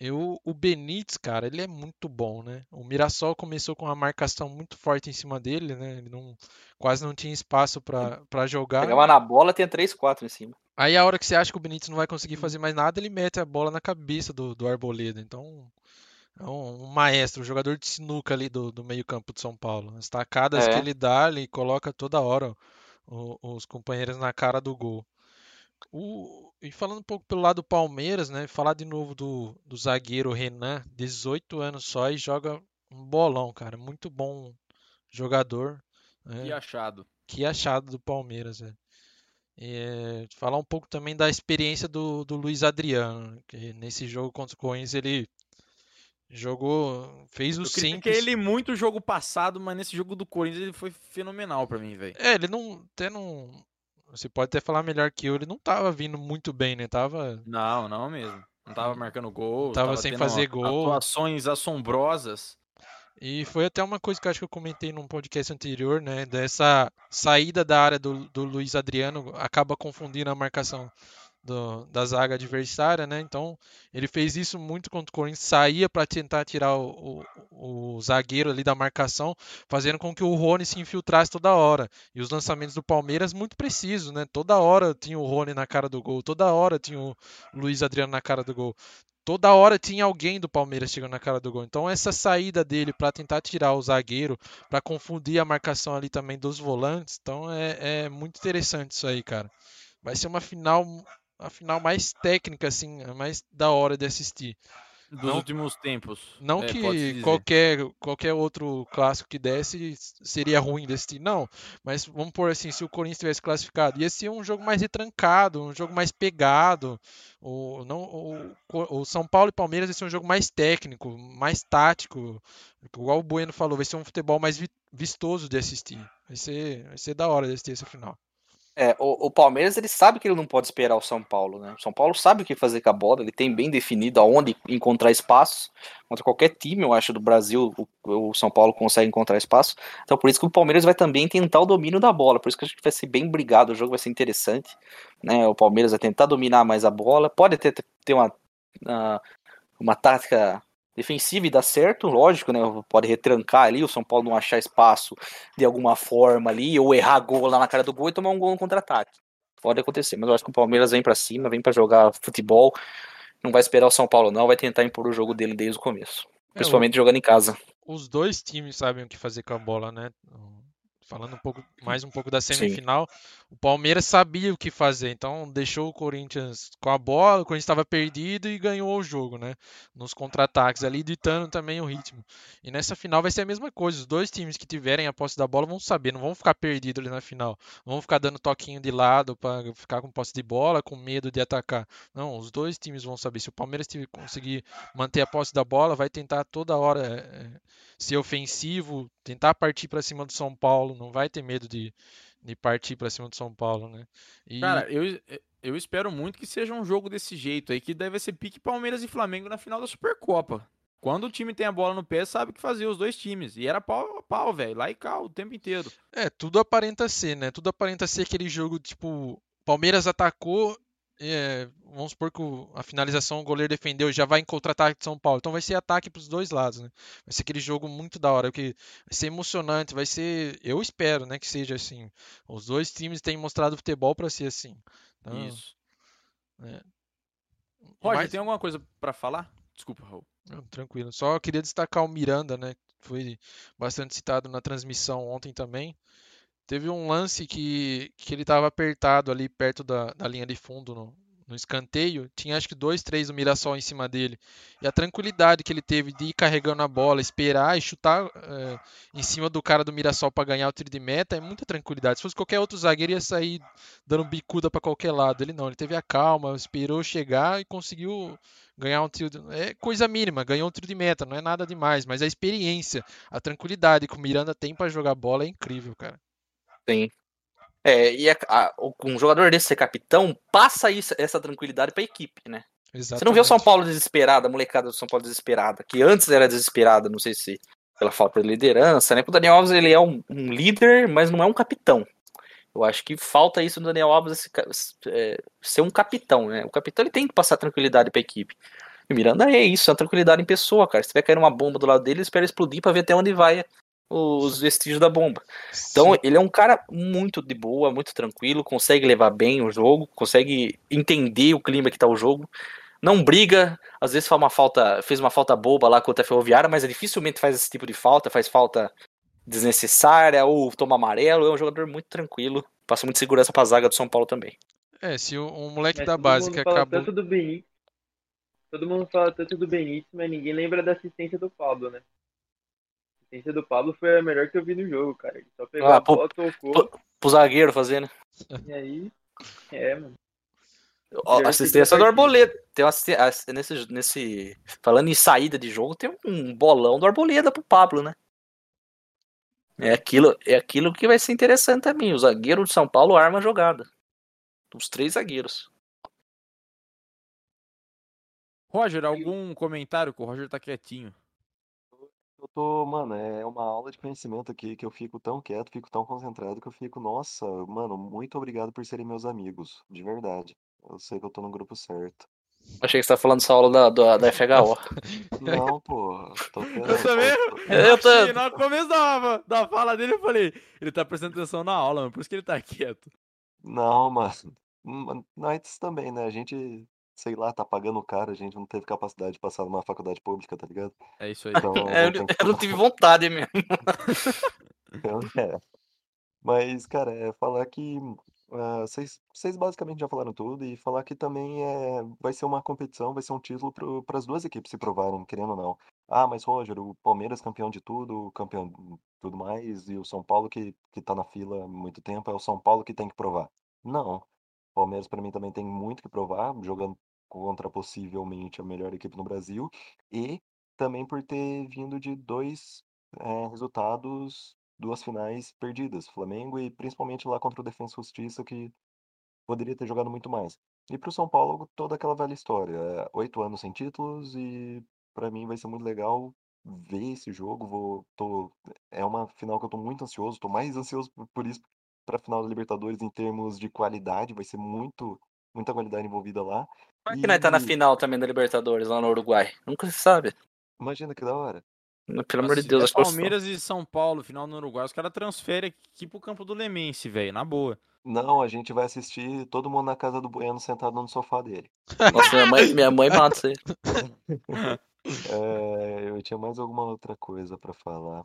Speaker 5: Eu, o Benítez, cara, ele é muito bom, né? O Mirassol começou com uma marcação muito forte em cima dele, né? Ele não, quase não tinha espaço para jogar.
Speaker 7: Pegava na bola, tinha 3, 4 em cima.
Speaker 5: Aí a hora que você acha que o Benítez não vai conseguir fazer mais nada, ele mete a bola na cabeça do, do Arboleda. Então é um, um, maestro, um jogador de sinuca ali do, do meio-campo de São Paulo. As tacadas é. que ele dá, ele coloca toda hora o, os companheiros na cara do gol. O, e falando um pouco pelo lado do Palmeiras, né? Falar de novo do, do zagueiro Renan, 18 anos só e joga um bolão, cara. Muito bom jogador.
Speaker 4: Né? Que achado.
Speaker 5: Que achado do Palmeiras, velho. É, falar um pouco também da experiência do, do Luiz Adriano, que nesse jogo contra o Corinthians ele Jogou, fez o eu simples.
Speaker 4: ele muito jogo passado, mas nesse jogo do Corinthians ele foi fenomenal para mim, velho.
Speaker 5: É, ele não, até não, você pode até falar melhor que eu, ele não tava vindo muito bem, né? Tava
Speaker 4: Não, não mesmo. Não tava marcando gol,
Speaker 5: tava, tava sem fazer gol.
Speaker 4: Atuações assombrosas.
Speaker 5: E foi até uma coisa que eu acho que eu comentei num podcast anterior, né? Dessa saída da área do, do Luiz Adriano acaba confundindo a marcação do, da zaga adversária, né? Então ele fez isso muito contra o Corinthians, saía para tentar tirar o, o, o, zagueiro ali da marcação, fazendo com que o Rony se infiltrasse toda hora. E os lançamentos do Palmeiras muito precisos, né? Toda hora tinha o Rony na cara do gol, toda hora tinha o Luiz Adriano na cara do gol. Toda hora tinha alguém do Palmeiras chegando na cara do gol. Então essa saída dele para tentar tirar o zagueiro, para confundir a marcação ali também dos volantes, então é, é muito interessante isso aí, cara. Vai ser uma final a final mais técnica, assim, a mais da hora de assistir.
Speaker 4: Dos não, últimos tempos.
Speaker 5: Não é, que qualquer, qualquer outro clássico que desse seria ruim de assistir, não. Mas vamos por assim, se o Corinthians tivesse classificado, ia ser um jogo mais retrancado, um jogo mais pegado. O, não, o, o São Paulo e Palmeiras vai ser um jogo mais técnico, mais tático. Igual o Bueno falou, vai ser um futebol mais vistoso de assistir. Vai ser, vai ser da hora de assistir essa final.
Speaker 7: É, o, o Palmeiras ele sabe que ele não pode esperar o São Paulo, né? O São Paulo sabe o que fazer com a bola, ele tem bem definido aonde encontrar espaço. Contra qualquer time, eu acho, do Brasil, o, o São Paulo consegue encontrar espaço. Então por isso que o Palmeiras vai também tentar o domínio da bola. Por isso que acho que vai ser bem brigado, o jogo vai ser interessante. Né? O Palmeiras vai tentar dominar mais a bola. Pode ter, ter uma, uma, uma tática defensiva e dá certo, lógico, né? Pode retrancar ali, o São Paulo não achar espaço de alguma forma ali, ou errar gol lá na cara do gol e tomar um gol no contra-ataque. Pode acontecer, mas eu acho que o Palmeiras vem para cima, vem para jogar futebol, não vai esperar o São Paulo não, vai tentar impor o jogo dele desde o começo, é, principalmente o... jogando em casa.
Speaker 5: Os dois times sabem o que fazer com a bola, né? falando um pouco mais um pouco da semifinal, Sim. O Palmeiras sabia o que fazer, então deixou o Corinthians com a bola, o Corinthians estava perdido e ganhou o jogo, né? Nos contra-ataques ali, ditando também o ritmo. E nessa final vai ser a mesma coisa, os dois times que tiverem a posse da bola vão saber, não vão ficar perdidos ali na final, vão ficar dando toquinho de lado para ficar com posse de bola, com medo de atacar. Não, os dois times vão saber. Se o Palmeiras conseguir manter a posse da bola, vai tentar toda hora é, ser ofensivo, tentar partir para cima do São Paulo, não vai ter medo de, de partir para cima do São Paulo, né?
Speaker 4: E... Cara, eu, eu espero muito que seja um jogo desse jeito aí, que deve ser pique Palmeiras e Flamengo na final da Supercopa. Quando o time tem a bola no pé, sabe o que fazer os dois times. E era pau a pau, velho. Lá e cá, o tempo inteiro.
Speaker 5: É, tudo aparenta ser, né? Tudo aparenta ser aquele jogo, tipo, Palmeiras atacou, é, vamos supor que a finalização o goleiro defendeu já vai em contra-ataque de São Paulo. Então vai ser ataque para os dois lados, né? Vai ser aquele jogo muito da hora, que vai ser emocionante, vai ser, eu espero, né, que seja assim. Os dois times têm mostrado futebol para ser assim. Então,
Speaker 4: Isso. É. Roger, Mas... tem alguma coisa para falar? Desculpa, Raul.
Speaker 5: Não, tranquilo. Só queria destacar o Miranda, né? Foi bastante citado na transmissão ontem também. Teve um lance que, que ele estava apertado ali perto da, da linha de fundo no, no escanteio, tinha acho que dois, três do Mirassol em cima dele. E a tranquilidade que ele teve de ir carregando a bola, esperar e chutar é, em cima do cara do Mirassol para ganhar o tiro de meta é muita tranquilidade. Se fosse qualquer outro zagueiro, ia sair dando bicuda para qualquer lado. Ele não, ele teve a calma, esperou chegar e conseguiu ganhar um tiro. De... É coisa mínima, ganhou um tiro de meta, não é nada demais, mas a experiência, a tranquilidade que o Miranda tem para jogar bola é incrível, cara.
Speaker 7: Sim. É, e a, a, um jogador desse ser capitão passa isso, essa tranquilidade para a equipe, né? Exatamente. Você não vê o São Paulo desesperado, a molecada do São Paulo desesperada, que antes era desesperada, não sei se pela falta de liderança, né? O Daniel Alves ele é um, um líder, mas não é um capitão. Eu acho que falta isso no Daniel Alves esse, é, ser um capitão, né? O capitão ele tem que passar tranquilidade para a equipe. E Miranda é isso, é uma tranquilidade em pessoa, cara. Se tiver cair uma bomba do lado dele, espera explodir para ver até onde vai os vestígios da bomba. Então, Sim. ele é um cara muito de boa, muito tranquilo, consegue levar bem o jogo, consegue entender o clima que tá o jogo. Não briga, às vezes faz uma falta, fez uma falta boba lá contra a Ferroviária, mas dificilmente faz esse tipo de falta, faz falta desnecessária ou toma amarelo. É um jogador muito tranquilo, passa muita segurança pra zaga do São Paulo também.
Speaker 5: É, se o, um moleque mas da base que acabou.
Speaker 6: Tanto do Benítez, todo mundo fala tanto do Benítez, mas ninguém lembra da assistência do Pablo, né? Assistência do Pablo foi a melhor que eu vi no jogo, cara. Ele só pegou ah, a bola, pro, tocou.
Speaker 7: Pro, pro zagueiro fazendo.
Speaker 6: E aí, é, mano.
Speaker 7: Ó, assistência do Arboleda. Tem uma nesse, nesse. Falando em saída de jogo, tem um bolão do Arboleda pro Pablo, né? É aquilo, é aquilo que vai ser interessante também. O zagueiro de São Paulo arma a jogada. Os três zagueiros.
Speaker 4: Roger, algum comentário? Que o Roger tá quietinho.
Speaker 8: Eu tô, mano, é uma aula de conhecimento aqui que eu fico tão quieto, fico tão concentrado que eu fico, nossa, mano, muito obrigado por serem meus amigos, de verdade. Eu sei que eu tô no grupo certo.
Speaker 7: Achei que você tá falando dessa aula da, da, da FHO.
Speaker 8: Não, pô. Tô
Speaker 4: eu também. Eu tô... No começo da, da fala dele, eu falei, ele tá prestando atenção na aula, mano, por isso que ele tá quieto.
Speaker 8: Não, mano. Nós também, né? A gente sei lá, tá pagando caro, a gente não teve capacidade de passar numa faculdade pública, tá ligado?
Speaker 4: É isso aí.
Speaker 7: Então, é, eu, eu não tive vontade mesmo.
Speaker 8: então, é. Mas, cara, é falar que uh, vocês, vocês basicamente já falaram tudo e falar que também é, vai ser uma competição, vai ser um título para as duas equipes se provarem, querendo ou não. Ah, mas Roger, o Palmeiras campeão de tudo, campeão de tudo mais, e o São Paulo que, que tá na fila há muito tempo, é o São Paulo que tem que provar. Não. O Palmeiras, para mim, também tem muito que provar, jogando contra possivelmente a melhor equipe no Brasil, e também por ter vindo de dois é, resultados duas finais perdidas, Flamengo e principalmente lá contra o Defensa Justiça, que poderia ter jogado muito mais. E pro São Paulo, toda aquela velha história. é, Oito anos sem títulos e pra mim vai ser muito legal ver esse jogo. Vou, tô, é uma final que eu tô muito ansioso, tô mais ansioso por, por isso pra final da Libertadores em termos de qualidade, vai ser muito, muita qualidade envolvida lá.
Speaker 7: Como é que nós tá na final também da Libertadores lá no Uruguai? Nunca se sabe.
Speaker 8: imagina que da hora.
Speaker 7: Pelo amor de Deus, acho eu-
Speaker 4: Palmeiras e São Paulo, final no Uruguai, os caras transferem aqui pro campo do Lemense, velho, na boa.
Speaker 8: Não, a gente vai assistir todo mundo na casa do Bueno sentado no sofá dele.
Speaker 7: Nossa, minha mãe, minha mãe mata isso aí.
Speaker 8: É, eu tinha mais alguma outra coisa pra falar.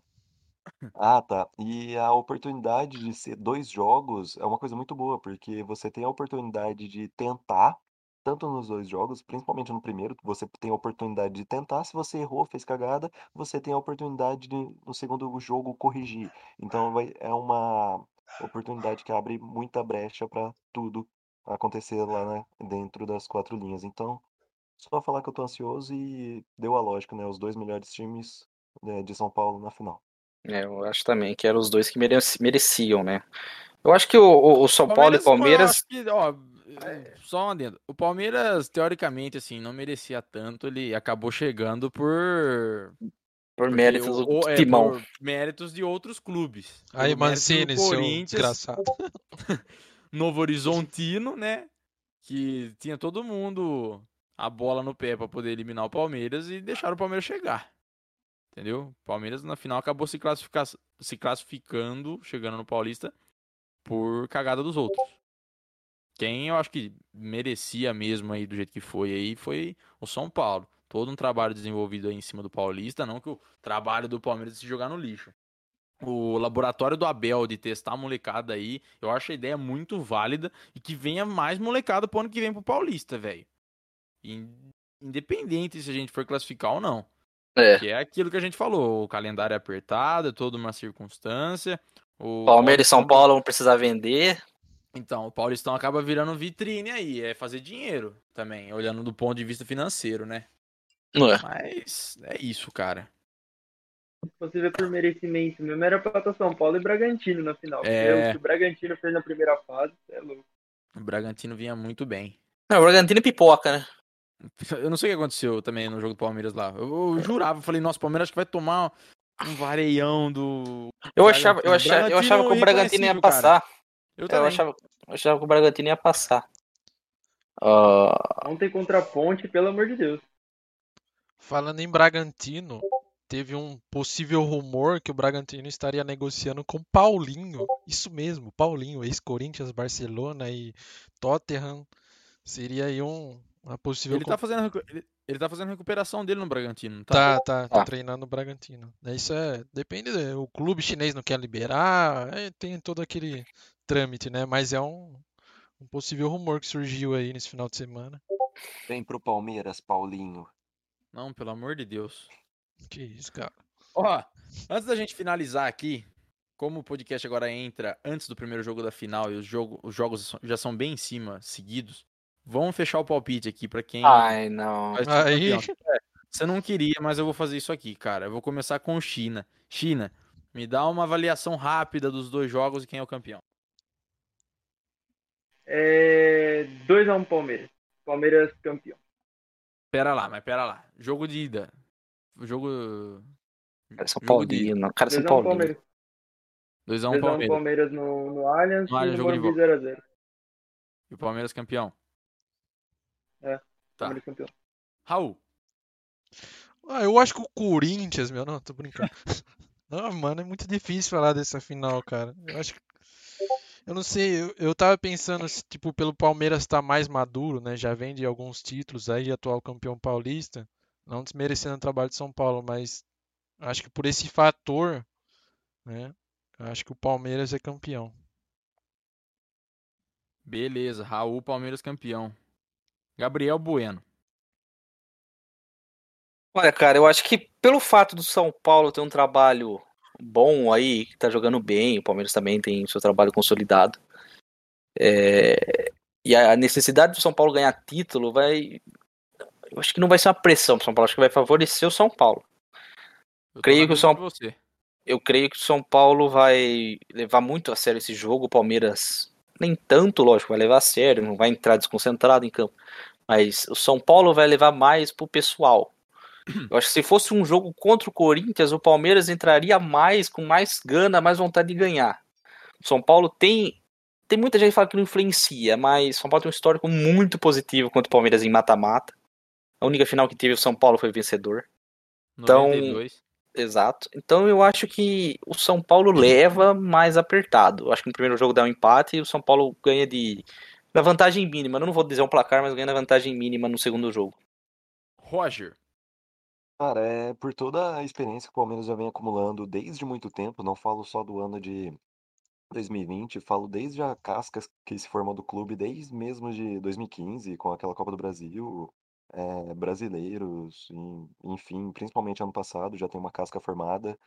Speaker 8: Ah, tá. E a oportunidade de ser dois jogos é uma coisa muito boa, porque você tem a oportunidade de tentar, tanto nos dois jogos, principalmente no primeiro, você tem a oportunidade de tentar. Se você errou, fez cagada, você tem a oportunidade de, no segundo jogo, corrigir. Então, vai, é uma oportunidade que abre muita brecha pra tudo acontecer lá, né, dentro das quatro linhas. Então, só falar que eu tô ansioso e deu a lógica, né? Os dois melhores times, né, de São Paulo na final.
Speaker 7: É, eu acho também que eram os dois que mereci- mereciam, né? Eu acho que o, o- o São Paulo e Palmeiras.
Speaker 4: que, ó, só um adendo. O Palmeiras, teoricamente, assim, não merecia tanto, ele acabou chegando por...
Speaker 7: Por méritos
Speaker 4: o-
Speaker 7: do
Speaker 4: é,
Speaker 7: Timão.
Speaker 4: por méritos de outros clubes.
Speaker 5: Aí, Mancini, seu
Speaker 4: Corinthians,
Speaker 5: desgraçado.
Speaker 4: Novo Horizontino, né? Que tinha todo mundo a bola no pé pra poder eliminar o Palmeiras e deixaram o Palmeiras chegar. Entendeu? O Palmeiras na final acabou se, classifica- se classificando, chegando no Paulista, por cagada dos outros. Quem eu acho que merecia mesmo aí do jeito que foi aí foi o São Paulo. Todo um trabalho desenvolvido aí em cima do Paulista, não que o trabalho do Palmeiras se jogar no lixo o laboratório do Abel de testar a molecada aí, eu acho a ideia muito válida e que venha mais molecada pro ano que vem pro Paulista, velho. In- Independente se a gente for classificar ou não.
Speaker 7: É.
Speaker 4: Que é aquilo que a gente falou, o calendário é apertado, é toda uma circunstância. O
Speaker 7: Palmeiras e São Paulo vão precisar vender.
Speaker 4: Então, o Paulistão acaba virando vitrine aí, é fazer dinheiro também, olhando do ponto de vista financeiro, né?
Speaker 7: Não é?
Speaker 4: Mas é isso, cara.
Speaker 6: Se você vê por merecimento mesmo, era pra estar São Paulo e Bragantino na final.
Speaker 4: É.
Speaker 6: Porque O que o Bragantino fez na primeira fase, é louco.
Speaker 4: O Bragantino vinha muito bem.
Speaker 7: Não, o Bragantino é pipoca, né?
Speaker 4: Eu não sei o que aconteceu também no jogo do Palmeiras lá. Eu, eu jurava, eu falei, nossa, o Palmeiras acho que vai tomar um vareião do.
Speaker 7: Eu achava, eu achava, eu achava que o Bragantino ia
Speaker 4: cara.
Speaker 7: passar.
Speaker 4: Eu
Speaker 7: Eu
Speaker 4: também.
Speaker 7: achava, eu achava que o Bragantino ia passar. Ah,
Speaker 6: Ontem contra a Ponte, pelo amor de Deus.
Speaker 5: Falando em Bragantino, teve um possível rumor que o Bragantino estaria negociando com Paulinho. Isso mesmo, Paulinho, ex-Corinthians, Barcelona e Tottenham. Seria aí um, uma possível.
Speaker 4: Ele
Speaker 5: com-
Speaker 4: tá, fazendo, ele, ele tá fazendo recuperação dele no Bragantino, não tá?
Speaker 5: Tá, tá, tá
Speaker 7: Tá.
Speaker 5: treinando o Bragantino. É, Isso é, depende, o clube chinês não quer liberar, é, tem todo aquele trâmite, né? Mas é um, um possível rumor que surgiu aí nesse final de semana.
Speaker 8: Vem pro Palmeiras, Paulinho.
Speaker 4: Não, pelo amor de Deus.
Speaker 5: Que isso, cara.
Speaker 4: Ó, antes da gente finalizar aqui, como o podcast agora entra antes do primeiro jogo da final e os, jogo, os jogos já são bem em cima, seguidos, vamos fechar o palpite aqui pra quem
Speaker 7: ai, não.
Speaker 5: Aí.
Speaker 4: É, Você não queria, mas eu vou fazer isso aqui, cara. Eu vou começar com China. China, me dá uma avaliação rápida dos dois jogos e quem é o campeão.
Speaker 6: É 2x1 Palmeiras. Palmeiras campeão.
Speaker 4: Pera lá, mas pera lá. Jogo de ida. Jogo.
Speaker 7: Cara, São. Paulino. Cara, São
Speaker 6: 2x1
Speaker 7: Paulino.
Speaker 6: Palmeiras.
Speaker 4: 2x1
Speaker 6: 2x1
Speaker 4: Palmeiras.
Speaker 6: Palmeiras no, no Allianz
Speaker 4: No Allianz,
Speaker 6: e no
Speaker 4: jogo de volta.
Speaker 6: 0x0.
Speaker 4: E o Palmeiras campeão.
Speaker 6: É,
Speaker 4: Tá.
Speaker 6: Palmeiras campeão.
Speaker 4: Raul.
Speaker 5: ah, eu acho que o Corinthians, meu, não, tô brincando. Não, mano, é muito difícil falar dessa final, cara. Eu acho que. Eu não sei, eu, eu tava pensando, se, tipo, pelo Palmeiras estar mais maduro, né? Já vem de alguns títulos aí, atual campeão paulista. Não desmerecendo o trabalho de São Paulo, mas acho que por esse fator, né? Acho que o Palmeiras é campeão.
Speaker 4: Beleza. Raul, Palmeiras campeão. Gabriel Bueno.
Speaker 7: Olha, cara, eu acho que pelo fato do São Paulo ter um trabalho bom aí, que tá jogando bem, o Palmeiras também tem seu trabalho consolidado. é, e a necessidade do São Paulo ganhar título vai. Eu acho que não vai ser uma pressão pro São Paulo, acho que vai favorecer o São Paulo.
Speaker 4: Eu
Speaker 7: Creio que o São-
Speaker 4: você.
Speaker 7: eu creio que o São Paulo vai levar muito a sério esse jogo. O Palmeiras nem tanto, lógico, vai levar a sério, não vai entrar desconcentrado em campo. Mas o São Paulo vai levar mais pro pessoal. Eu acho que se fosse um jogo contra o Corinthians, o Palmeiras entraria mais, com mais gana, mais vontade de ganhar. O São Paulo tem. Tem muita gente que fala que não influencia, mas o São Paulo tem um histórico muito positivo contra o Palmeiras em mata-mata. A única final que teve o São Paulo foi vencedor. Então,
Speaker 4: 92.
Speaker 7: Exato. Então eu acho que o São Paulo leva mais apertado. Eu acho que no primeiro jogo dá um empate e o São Paulo ganha de. Na vantagem mínima. Eu não vou dizer um placar, mas ganha na vantagem mínima no segundo jogo.
Speaker 4: Roger.
Speaker 8: Cara, é por toda a experiência que o Palmeiras já vem acumulando desde muito tempo, não falo só do ano de 2020, falo desde a casca que se formou do clube, desde mesmo de 2015, com aquela Copa do Brasil, é, brasileiros, em- enfim, principalmente ano passado, já tem uma casca formada.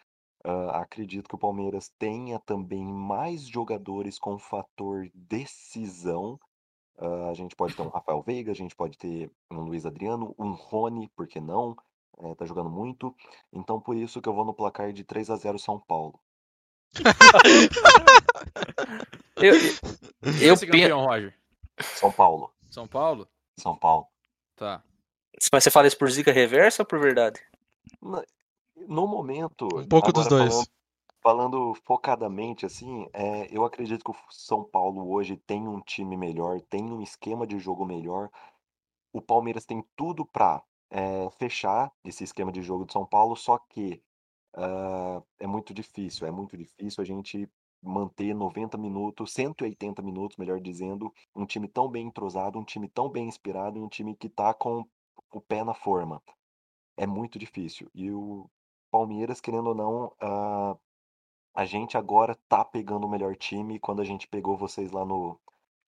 Speaker 8: Ah, acredito que o Palmeiras tenha também mais jogadores com fator decisão. Ah, a gente pode ter um Rafael Veiga, a gente pode ter um Luiz Adriano, um Rony, por que não? É, tá jogando muito. Então, por isso que eu vou no placar de 3 a 0 São Paulo.
Speaker 7: Eu, eu
Speaker 4: Esse
Speaker 7: penso.
Speaker 4: campeão, Roger.
Speaker 8: São Paulo.
Speaker 4: São Paulo?
Speaker 8: São Paulo.
Speaker 4: Tá.
Speaker 7: Mas você fala isso por zica reversa ou por verdade?
Speaker 8: No momento,
Speaker 5: Um pouco dos dois.
Speaker 8: falando, falando focadamente, assim, é, eu acredito que o São Paulo hoje tem um time melhor, tem um esquema de jogo melhor. O Palmeiras tem tudo para fechar esse esquema de jogo do São Paulo, só que ah, é muito difícil, é muito difícil a gente manter 90 minutos, 180 minutos, melhor dizendo, um time tão bem entrosado, um time tão bem inspirado, e um time que tá com o pé na forma. É muito difícil. E o Palmeiras, querendo ou não, ah, a gente agora tá pegando o melhor time. Quando a gente pegou vocês lá no,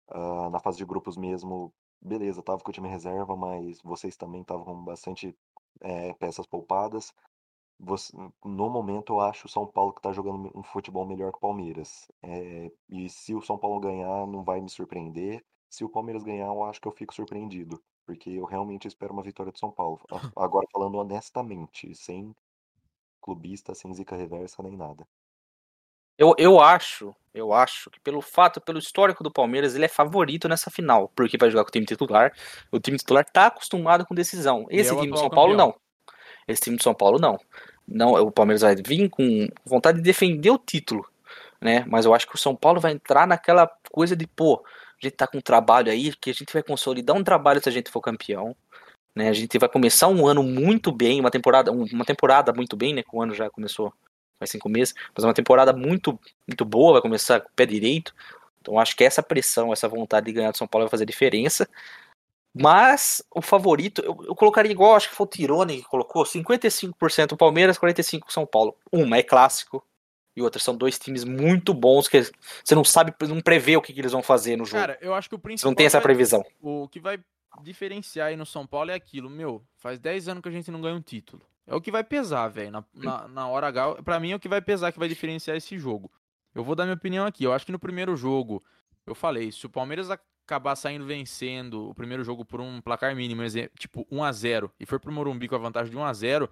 Speaker 8: ah, na fase de grupos mesmo, beleza, tava com o time reserva, mas vocês também estavam com bastante eh, peças poupadas. Você- no momento, eu acho o São Paulo que tá jogando um futebol melhor que o Palmeiras. Eh, e se o São Paulo ganhar, não vai me surpreender. Se o Palmeiras ganhar, eu acho que eu fico surpreendido. Porque eu realmente espero uma vitória do São Paulo. Agora, falando honestamente, sem clubista, sem zica reversa, nem nada.
Speaker 7: Eu, eu acho, eu acho que pelo fato, pelo histórico do Palmeiras, ele é favorito nessa final, porque vai jogar com o time titular. O time titular tá acostumado com decisão. Esse
Speaker 4: é o
Speaker 7: time do São Paulo
Speaker 4: campeão.
Speaker 7: não. Esse time do São Paulo não. Não, o Palmeiras vai vir com vontade de defender o título, né? Mas eu acho que o São Paulo vai entrar naquela coisa de, pô, gente tá com um trabalho aí que a gente vai consolidar um trabalho se a gente for campeão. Né, a gente vai começar um ano muito bem, uma temporada, um- uma temporada muito bem, né? Que o ano já começou faz cinco meses, mas uma temporada muito, muito boa, vai começar com o pé direito. Então acho que essa pressão, essa vontade de ganhar do São Paulo vai fazer diferença. Mas o favorito, eu, eu colocaria igual, acho que foi o Tirone que colocou, 55% o Palmeiras, 45% o São Paulo. Uma é clássico e outra são dois times muito bons que você não sabe, não prevê o que, que eles vão fazer no jogo.
Speaker 4: Cara, eu acho que o
Speaker 7: você
Speaker 4: principal.
Speaker 7: não tem essa
Speaker 4: vai-
Speaker 7: previsão.
Speaker 4: O que vai diferenciar aí no São Paulo é aquilo, meu, faz 10 anos que a gente não ganha um título. É o que vai pesar, velho. Na, na, na hora H, pra mim é o que vai pesar, que vai diferenciar esse jogo. Eu vou dar minha opinião aqui. Eu acho que no primeiro jogo, eu falei, se o Palmeiras acabar saindo vencendo o primeiro jogo por um placar mínimo, tipo 1 a 0 e for pro Morumbi com a vantagem de 1 a 0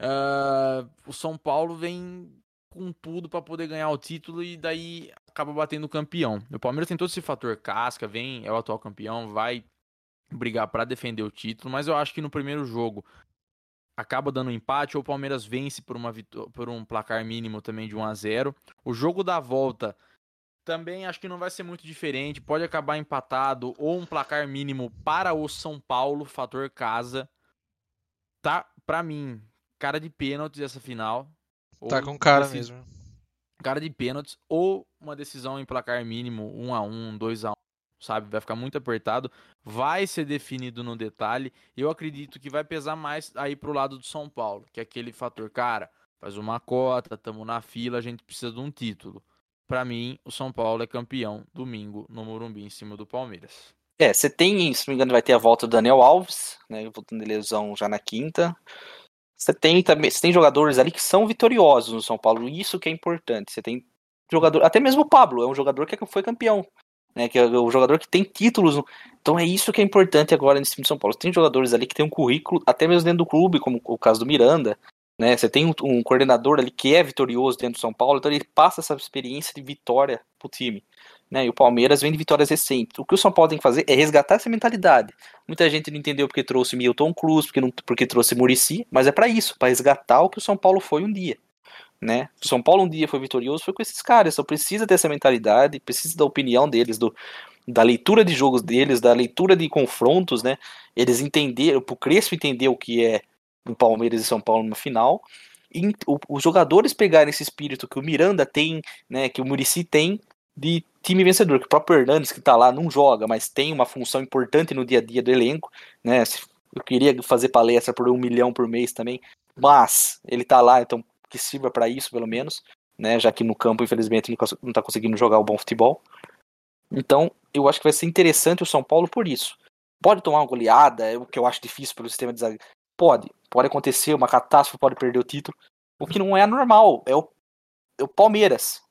Speaker 4: ah, o São Paulo vem com tudo pra poder ganhar o título e daí acaba batendo o campeão. O Palmeiras tem todo esse fator casca, vem, é o atual campeão, vai brigar pra defender o título, mas eu acho que no primeiro jogo acaba dando um empate ou o Palmeiras vence por, uma por um placar mínimo também de 1 a 0. O jogo da volta também acho que não vai ser muito diferente, pode acabar empatado ou um placar mínimo para o São Paulo, fator casa. Tá, pra mim, cara de pênaltis essa final.
Speaker 5: Tá com cara
Speaker 4: deci-
Speaker 5: mesmo.
Speaker 4: cara de pênaltis ou uma decisão em placar mínimo, 1 a 1, 2 a 1, sabe? Vai ficar muito apertado, vai ser definido no detalhe. Eu acredito que vai pesar mais aí pro lado do São Paulo, que é aquele fator, cara, faz uma cota, tamo na fila, a gente precisa de um título. Pra mim, o São Paulo é campeão domingo no Morumbi em cima do Palmeiras.
Speaker 7: É, você tem, se não me engano, vai ter a volta do Daniel Alves, né? Voltando de lesão já na quinta. Você tem também, você tem jogadores ali que são vitoriosos no São Paulo, isso que é importante. Você tem jogador, até mesmo o Pablo, é um jogador que foi campeão, né? Que é o jogador que tem títulos. Então é isso que é importante agora nesse time de São Paulo. Tem jogadores ali que tem um currículo, até mesmo dentro do clube, como o caso do Miranda, Né? Você tem um, um coordenador ali que é vitorioso dentro do São Paulo, então ele passa essa experiência de vitória pro time. Né? E o Palmeiras vem de vitórias recentes. O que o São Paulo tem que fazer é resgatar essa mentalidade. Muita gente não entendeu porque trouxe Milton Cruz, porque, não, porque trouxe Murici, mas é para isso, para resgatar o que o São Paulo foi um dia. Né? O São Paulo um dia foi vitorioso, foi com esses caras. Só precisa dessa mentalidade, precisa da opinião deles, do, da leitura de jogos deles, da leitura de confrontos, né? Eles entenderam, o Crespo entender o que é o Palmeiras e São Paulo numa final. E os jogadores pegarem esse espírito que o Miranda tem, né, que o Murici tem de time vencedor, que o próprio Hernandes que tá lá não joga, mas tem uma função importante no dia a dia do elenco, né? Eu queria fazer palestra por um milhão por mês também, mas ele tá lá, então que sirva para isso pelo menos, né? Já que no campo infelizmente não tá conseguindo jogar o bom futebol. Então eu acho que vai ser interessante o São Paulo por isso. Pode tomar uma goleada, é o que eu acho difícil pelo sistema de zague. Pode, pode acontecer uma catástrofe, pode perder o título. O que não é normal é o, é o Palmeiras,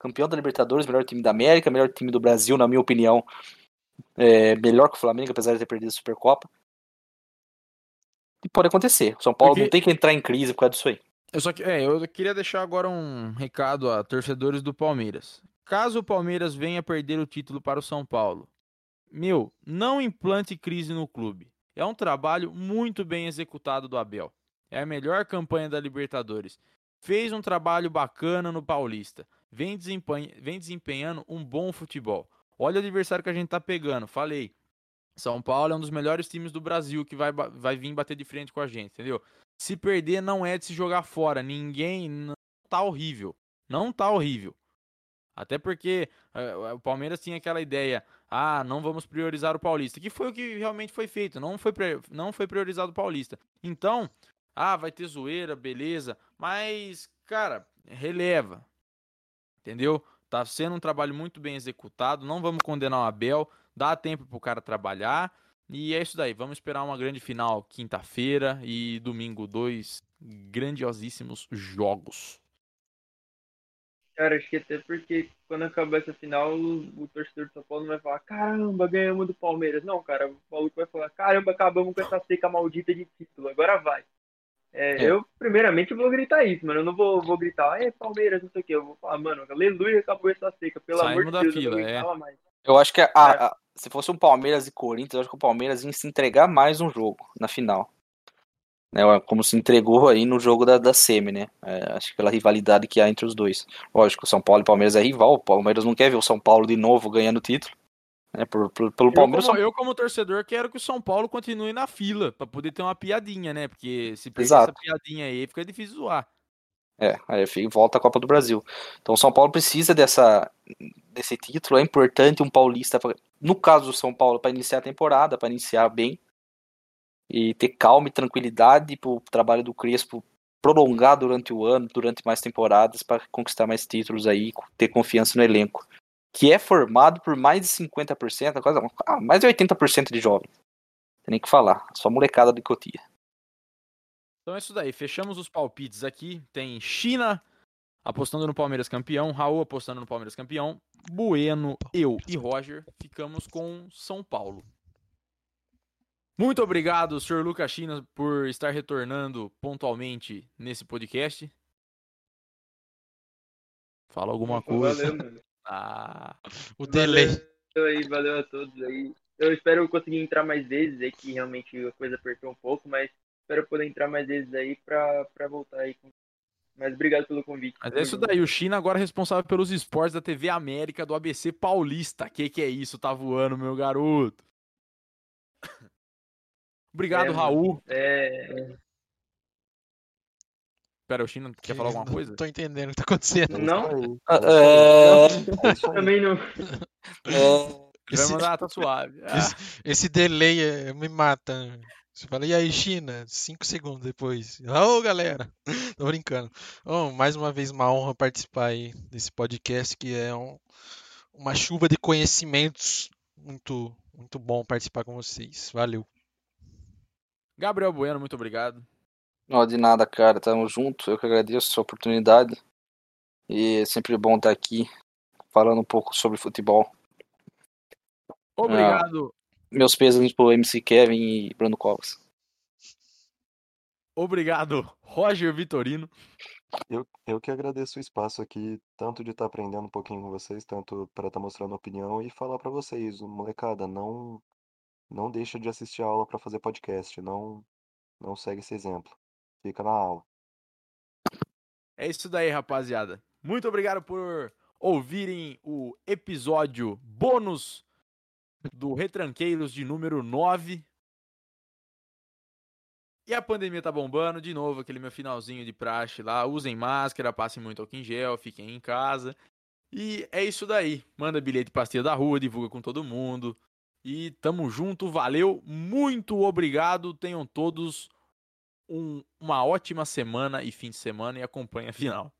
Speaker 7: campeão da Libertadores, melhor time da América, melhor time do Brasil, na minha opinião, é melhor que o Flamengo, apesar de ter perdido a Supercopa. E pode acontecer. O São Paulo
Speaker 4: Porque-
Speaker 7: não tem que entrar em crise por causa disso aí.
Speaker 4: Eu só que, é, eu queria deixar agora um recado a torcedores do Palmeiras. Caso o Palmeiras venha perder o título para o São Paulo, meu, não implante crise no clube. É um trabalho muito bem executado do Abel. É a melhor campanha da Libertadores. Fez um trabalho bacana no Paulista. Vem, desempenha- vem desempenhando um bom futebol. Olha o adversário que a gente tá pegando. Falei. São Paulo é um dos melhores times do Brasil que vai, vai vir bater de frente com a gente, entendeu? Se perder, não é de se jogar fora. Ninguém. Não tá horrível. Não tá horrível. Até porque eh, o Palmeiras tinha aquela ideia. Ah, não vamos priorizar o Paulista. Que foi o que realmente foi feito. Não foi, não foi priorizado o Paulista. Então, ah, vai ter zoeira, beleza. Mas, cara, releva. Entendeu? Tá sendo um trabalho muito bem executado. Não vamos condenar o Abel. Dá tempo pro cara trabalhar. E é isso daí. Vamos esperar uma grande final quinta-feira e domingo dois grandiosíssimos jogos.
Speaker 6: Cara, acho que até porque quando acabar essa final, o, torcedor do São Paulo não vai falar, caramba, ganhamos do Palmeiras. Não, cara, o maluco vai falar, caramba, acabamos com essa seca maldita de título, agora vai. É,
Speaker 7: É.
Speaker 6: Eu, primeiramente, vou gritar isso, mano. Eu não vou, vou gritar, é Palmeiras, não sei o que. Eu vou falar, mano, aleluia, acabou essa seca, pelo
Speaker 4: Saímos
Speaker 6: amor de
Speaker 4: da
Speaker 6: Deus, eu
Speaker 4: fila,
Speaker 6: não
Speaker 4: é.
Speaker 7: Eu acho que a-
Speaker 6: É.
Speaker 7: a- se fosse um Palmeiras e Corinthians, eu acho que o Palmeiras ia se entregar mais um jogo na final. Né, como se entregou aí no jogo da, da Semi, né? É, acho que pela rivalidade que há entre os dois. Lógico, o São Paulo e o Palmeiras é rival. O Palmeiras não quer ver o São Paulo de novo ganhando o título. Né, por, por- pelo
Speaker 4: Eu
Speaker 7: Palmeiras.
Speaker 4: como, eu, como torcedor, quero que o São Paulo continue na fila, pra poder ter uma piadinha, né? Porque se perder essa piadinha aí, fica difícil zoar.
Speaker 7: É, aí volta a Copa do Brasil. Então o São Paulo precisa dessa, desse título. É importante um paulista, pra- no caso do São Paulo, para iniciar a temporada, para iniciar bem e ter calma e tranquilidade para o trabalho do Crespo prolongar durante o ano, durante mais temporadas, para conquistar mais títulos aí, ter confiança no elenco, que é formado por mais de 50%, quase ah, mais de 80% de jovens. Tem nem que falar, só molecada de Cotia.
Speaker 4: Então é isso daí. Fechamos os palpites aqui. Tem China apostando no Palmeiras campeão, Raul apostando no Palmeiras campeão, Bueno, eu e Roger ficamos com São Paulo. Muito obrigado, senhor Lucas China, por estar retornando pontualmente nesse podcast. Fala alguma coisa.
Speaker 6: Valeu.
Speaker 4: Ah,
Speaker 5: O delay.
Speaker 6: Valeu aí, valeu a todos aí. Eu espero conseguir entrar mais vezes aí, que realmente a coisa apertou um pouco, mas espero poder entrar mais vezes aí pra, pra voltar aí. com- Mas obrigado pelo convite.
Speaker 4: mas é isso daí. O China agora é responsável pelos esportes da TV América do ABC Paulista. Que que é isso? Tá voando, meu garoto. Obrigado,
Speaker 6: É.
Speaker 4: Raul.
Speaker 6: É,
Speaker 4: Pera, o China quer falar alguma coisa?
Speaker 5: Não tô entendendo o que tá acontecendo.
Speaker 6: não,
Speaker 8: aí.
Speaker 6: também não.
Speaker 7: é,
Speaker 4: vai
Speaker 5: Esse-
Speaker 4: mandar, tá suave. Ah,
Speaker 5: Esse, esse delay é- me mata. Você fala, e aí, China? Cinco segundos depois. Ô, galera! Tô brincando. Bom, mais uma vez, uma honra participar aí desse podcast, que é um- uma chuva de conhecimentos. Muito, muito bom participar com vocês. Valeu.
Speaker 4: Gabriel Bueno, muito obrigado.
Speaker 7: Não, de nada, cara. Tamo junto. Eu que agradeço a oportunidade. E é sempre bom estar aqui falando um pouco sobre futebol.
Speaker 4: Obrigado.
Speaker 7: Meus pesos pro MC Kevin e Bruno Covas.
Speaker 4: Obrigado, Roger Vitorino.
Speaker 8: Eu, eu que agradeço o espaço aqui, tanto de estar aprendendo um pouquinho com vocês, tanto para estar mostrando opinião e falar para vocês, molecada, não não deixa de assistir a aula para fazer podcast, não não segue esse exemplo. Fica na aula.
Speaker 4: É isso daí, rapaziada. Muito obrigado por ouvirem o episódio bônus do Retranqueiros de número 9. E a pandemia tá bombando, de novo, aquele meu finalzinho de praxe lá. Usem máscara, passem muito álcool em gel, fiquem em casa. E é isso daí. Manda bilhete pastilha da rua, divulga com todo mundo. E tamo junto, valeu, muito obrigado. Tenham todos um, uma ótima semana e fim de semana e acompanhe a final.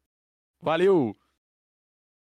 Speaker 4: Valeu!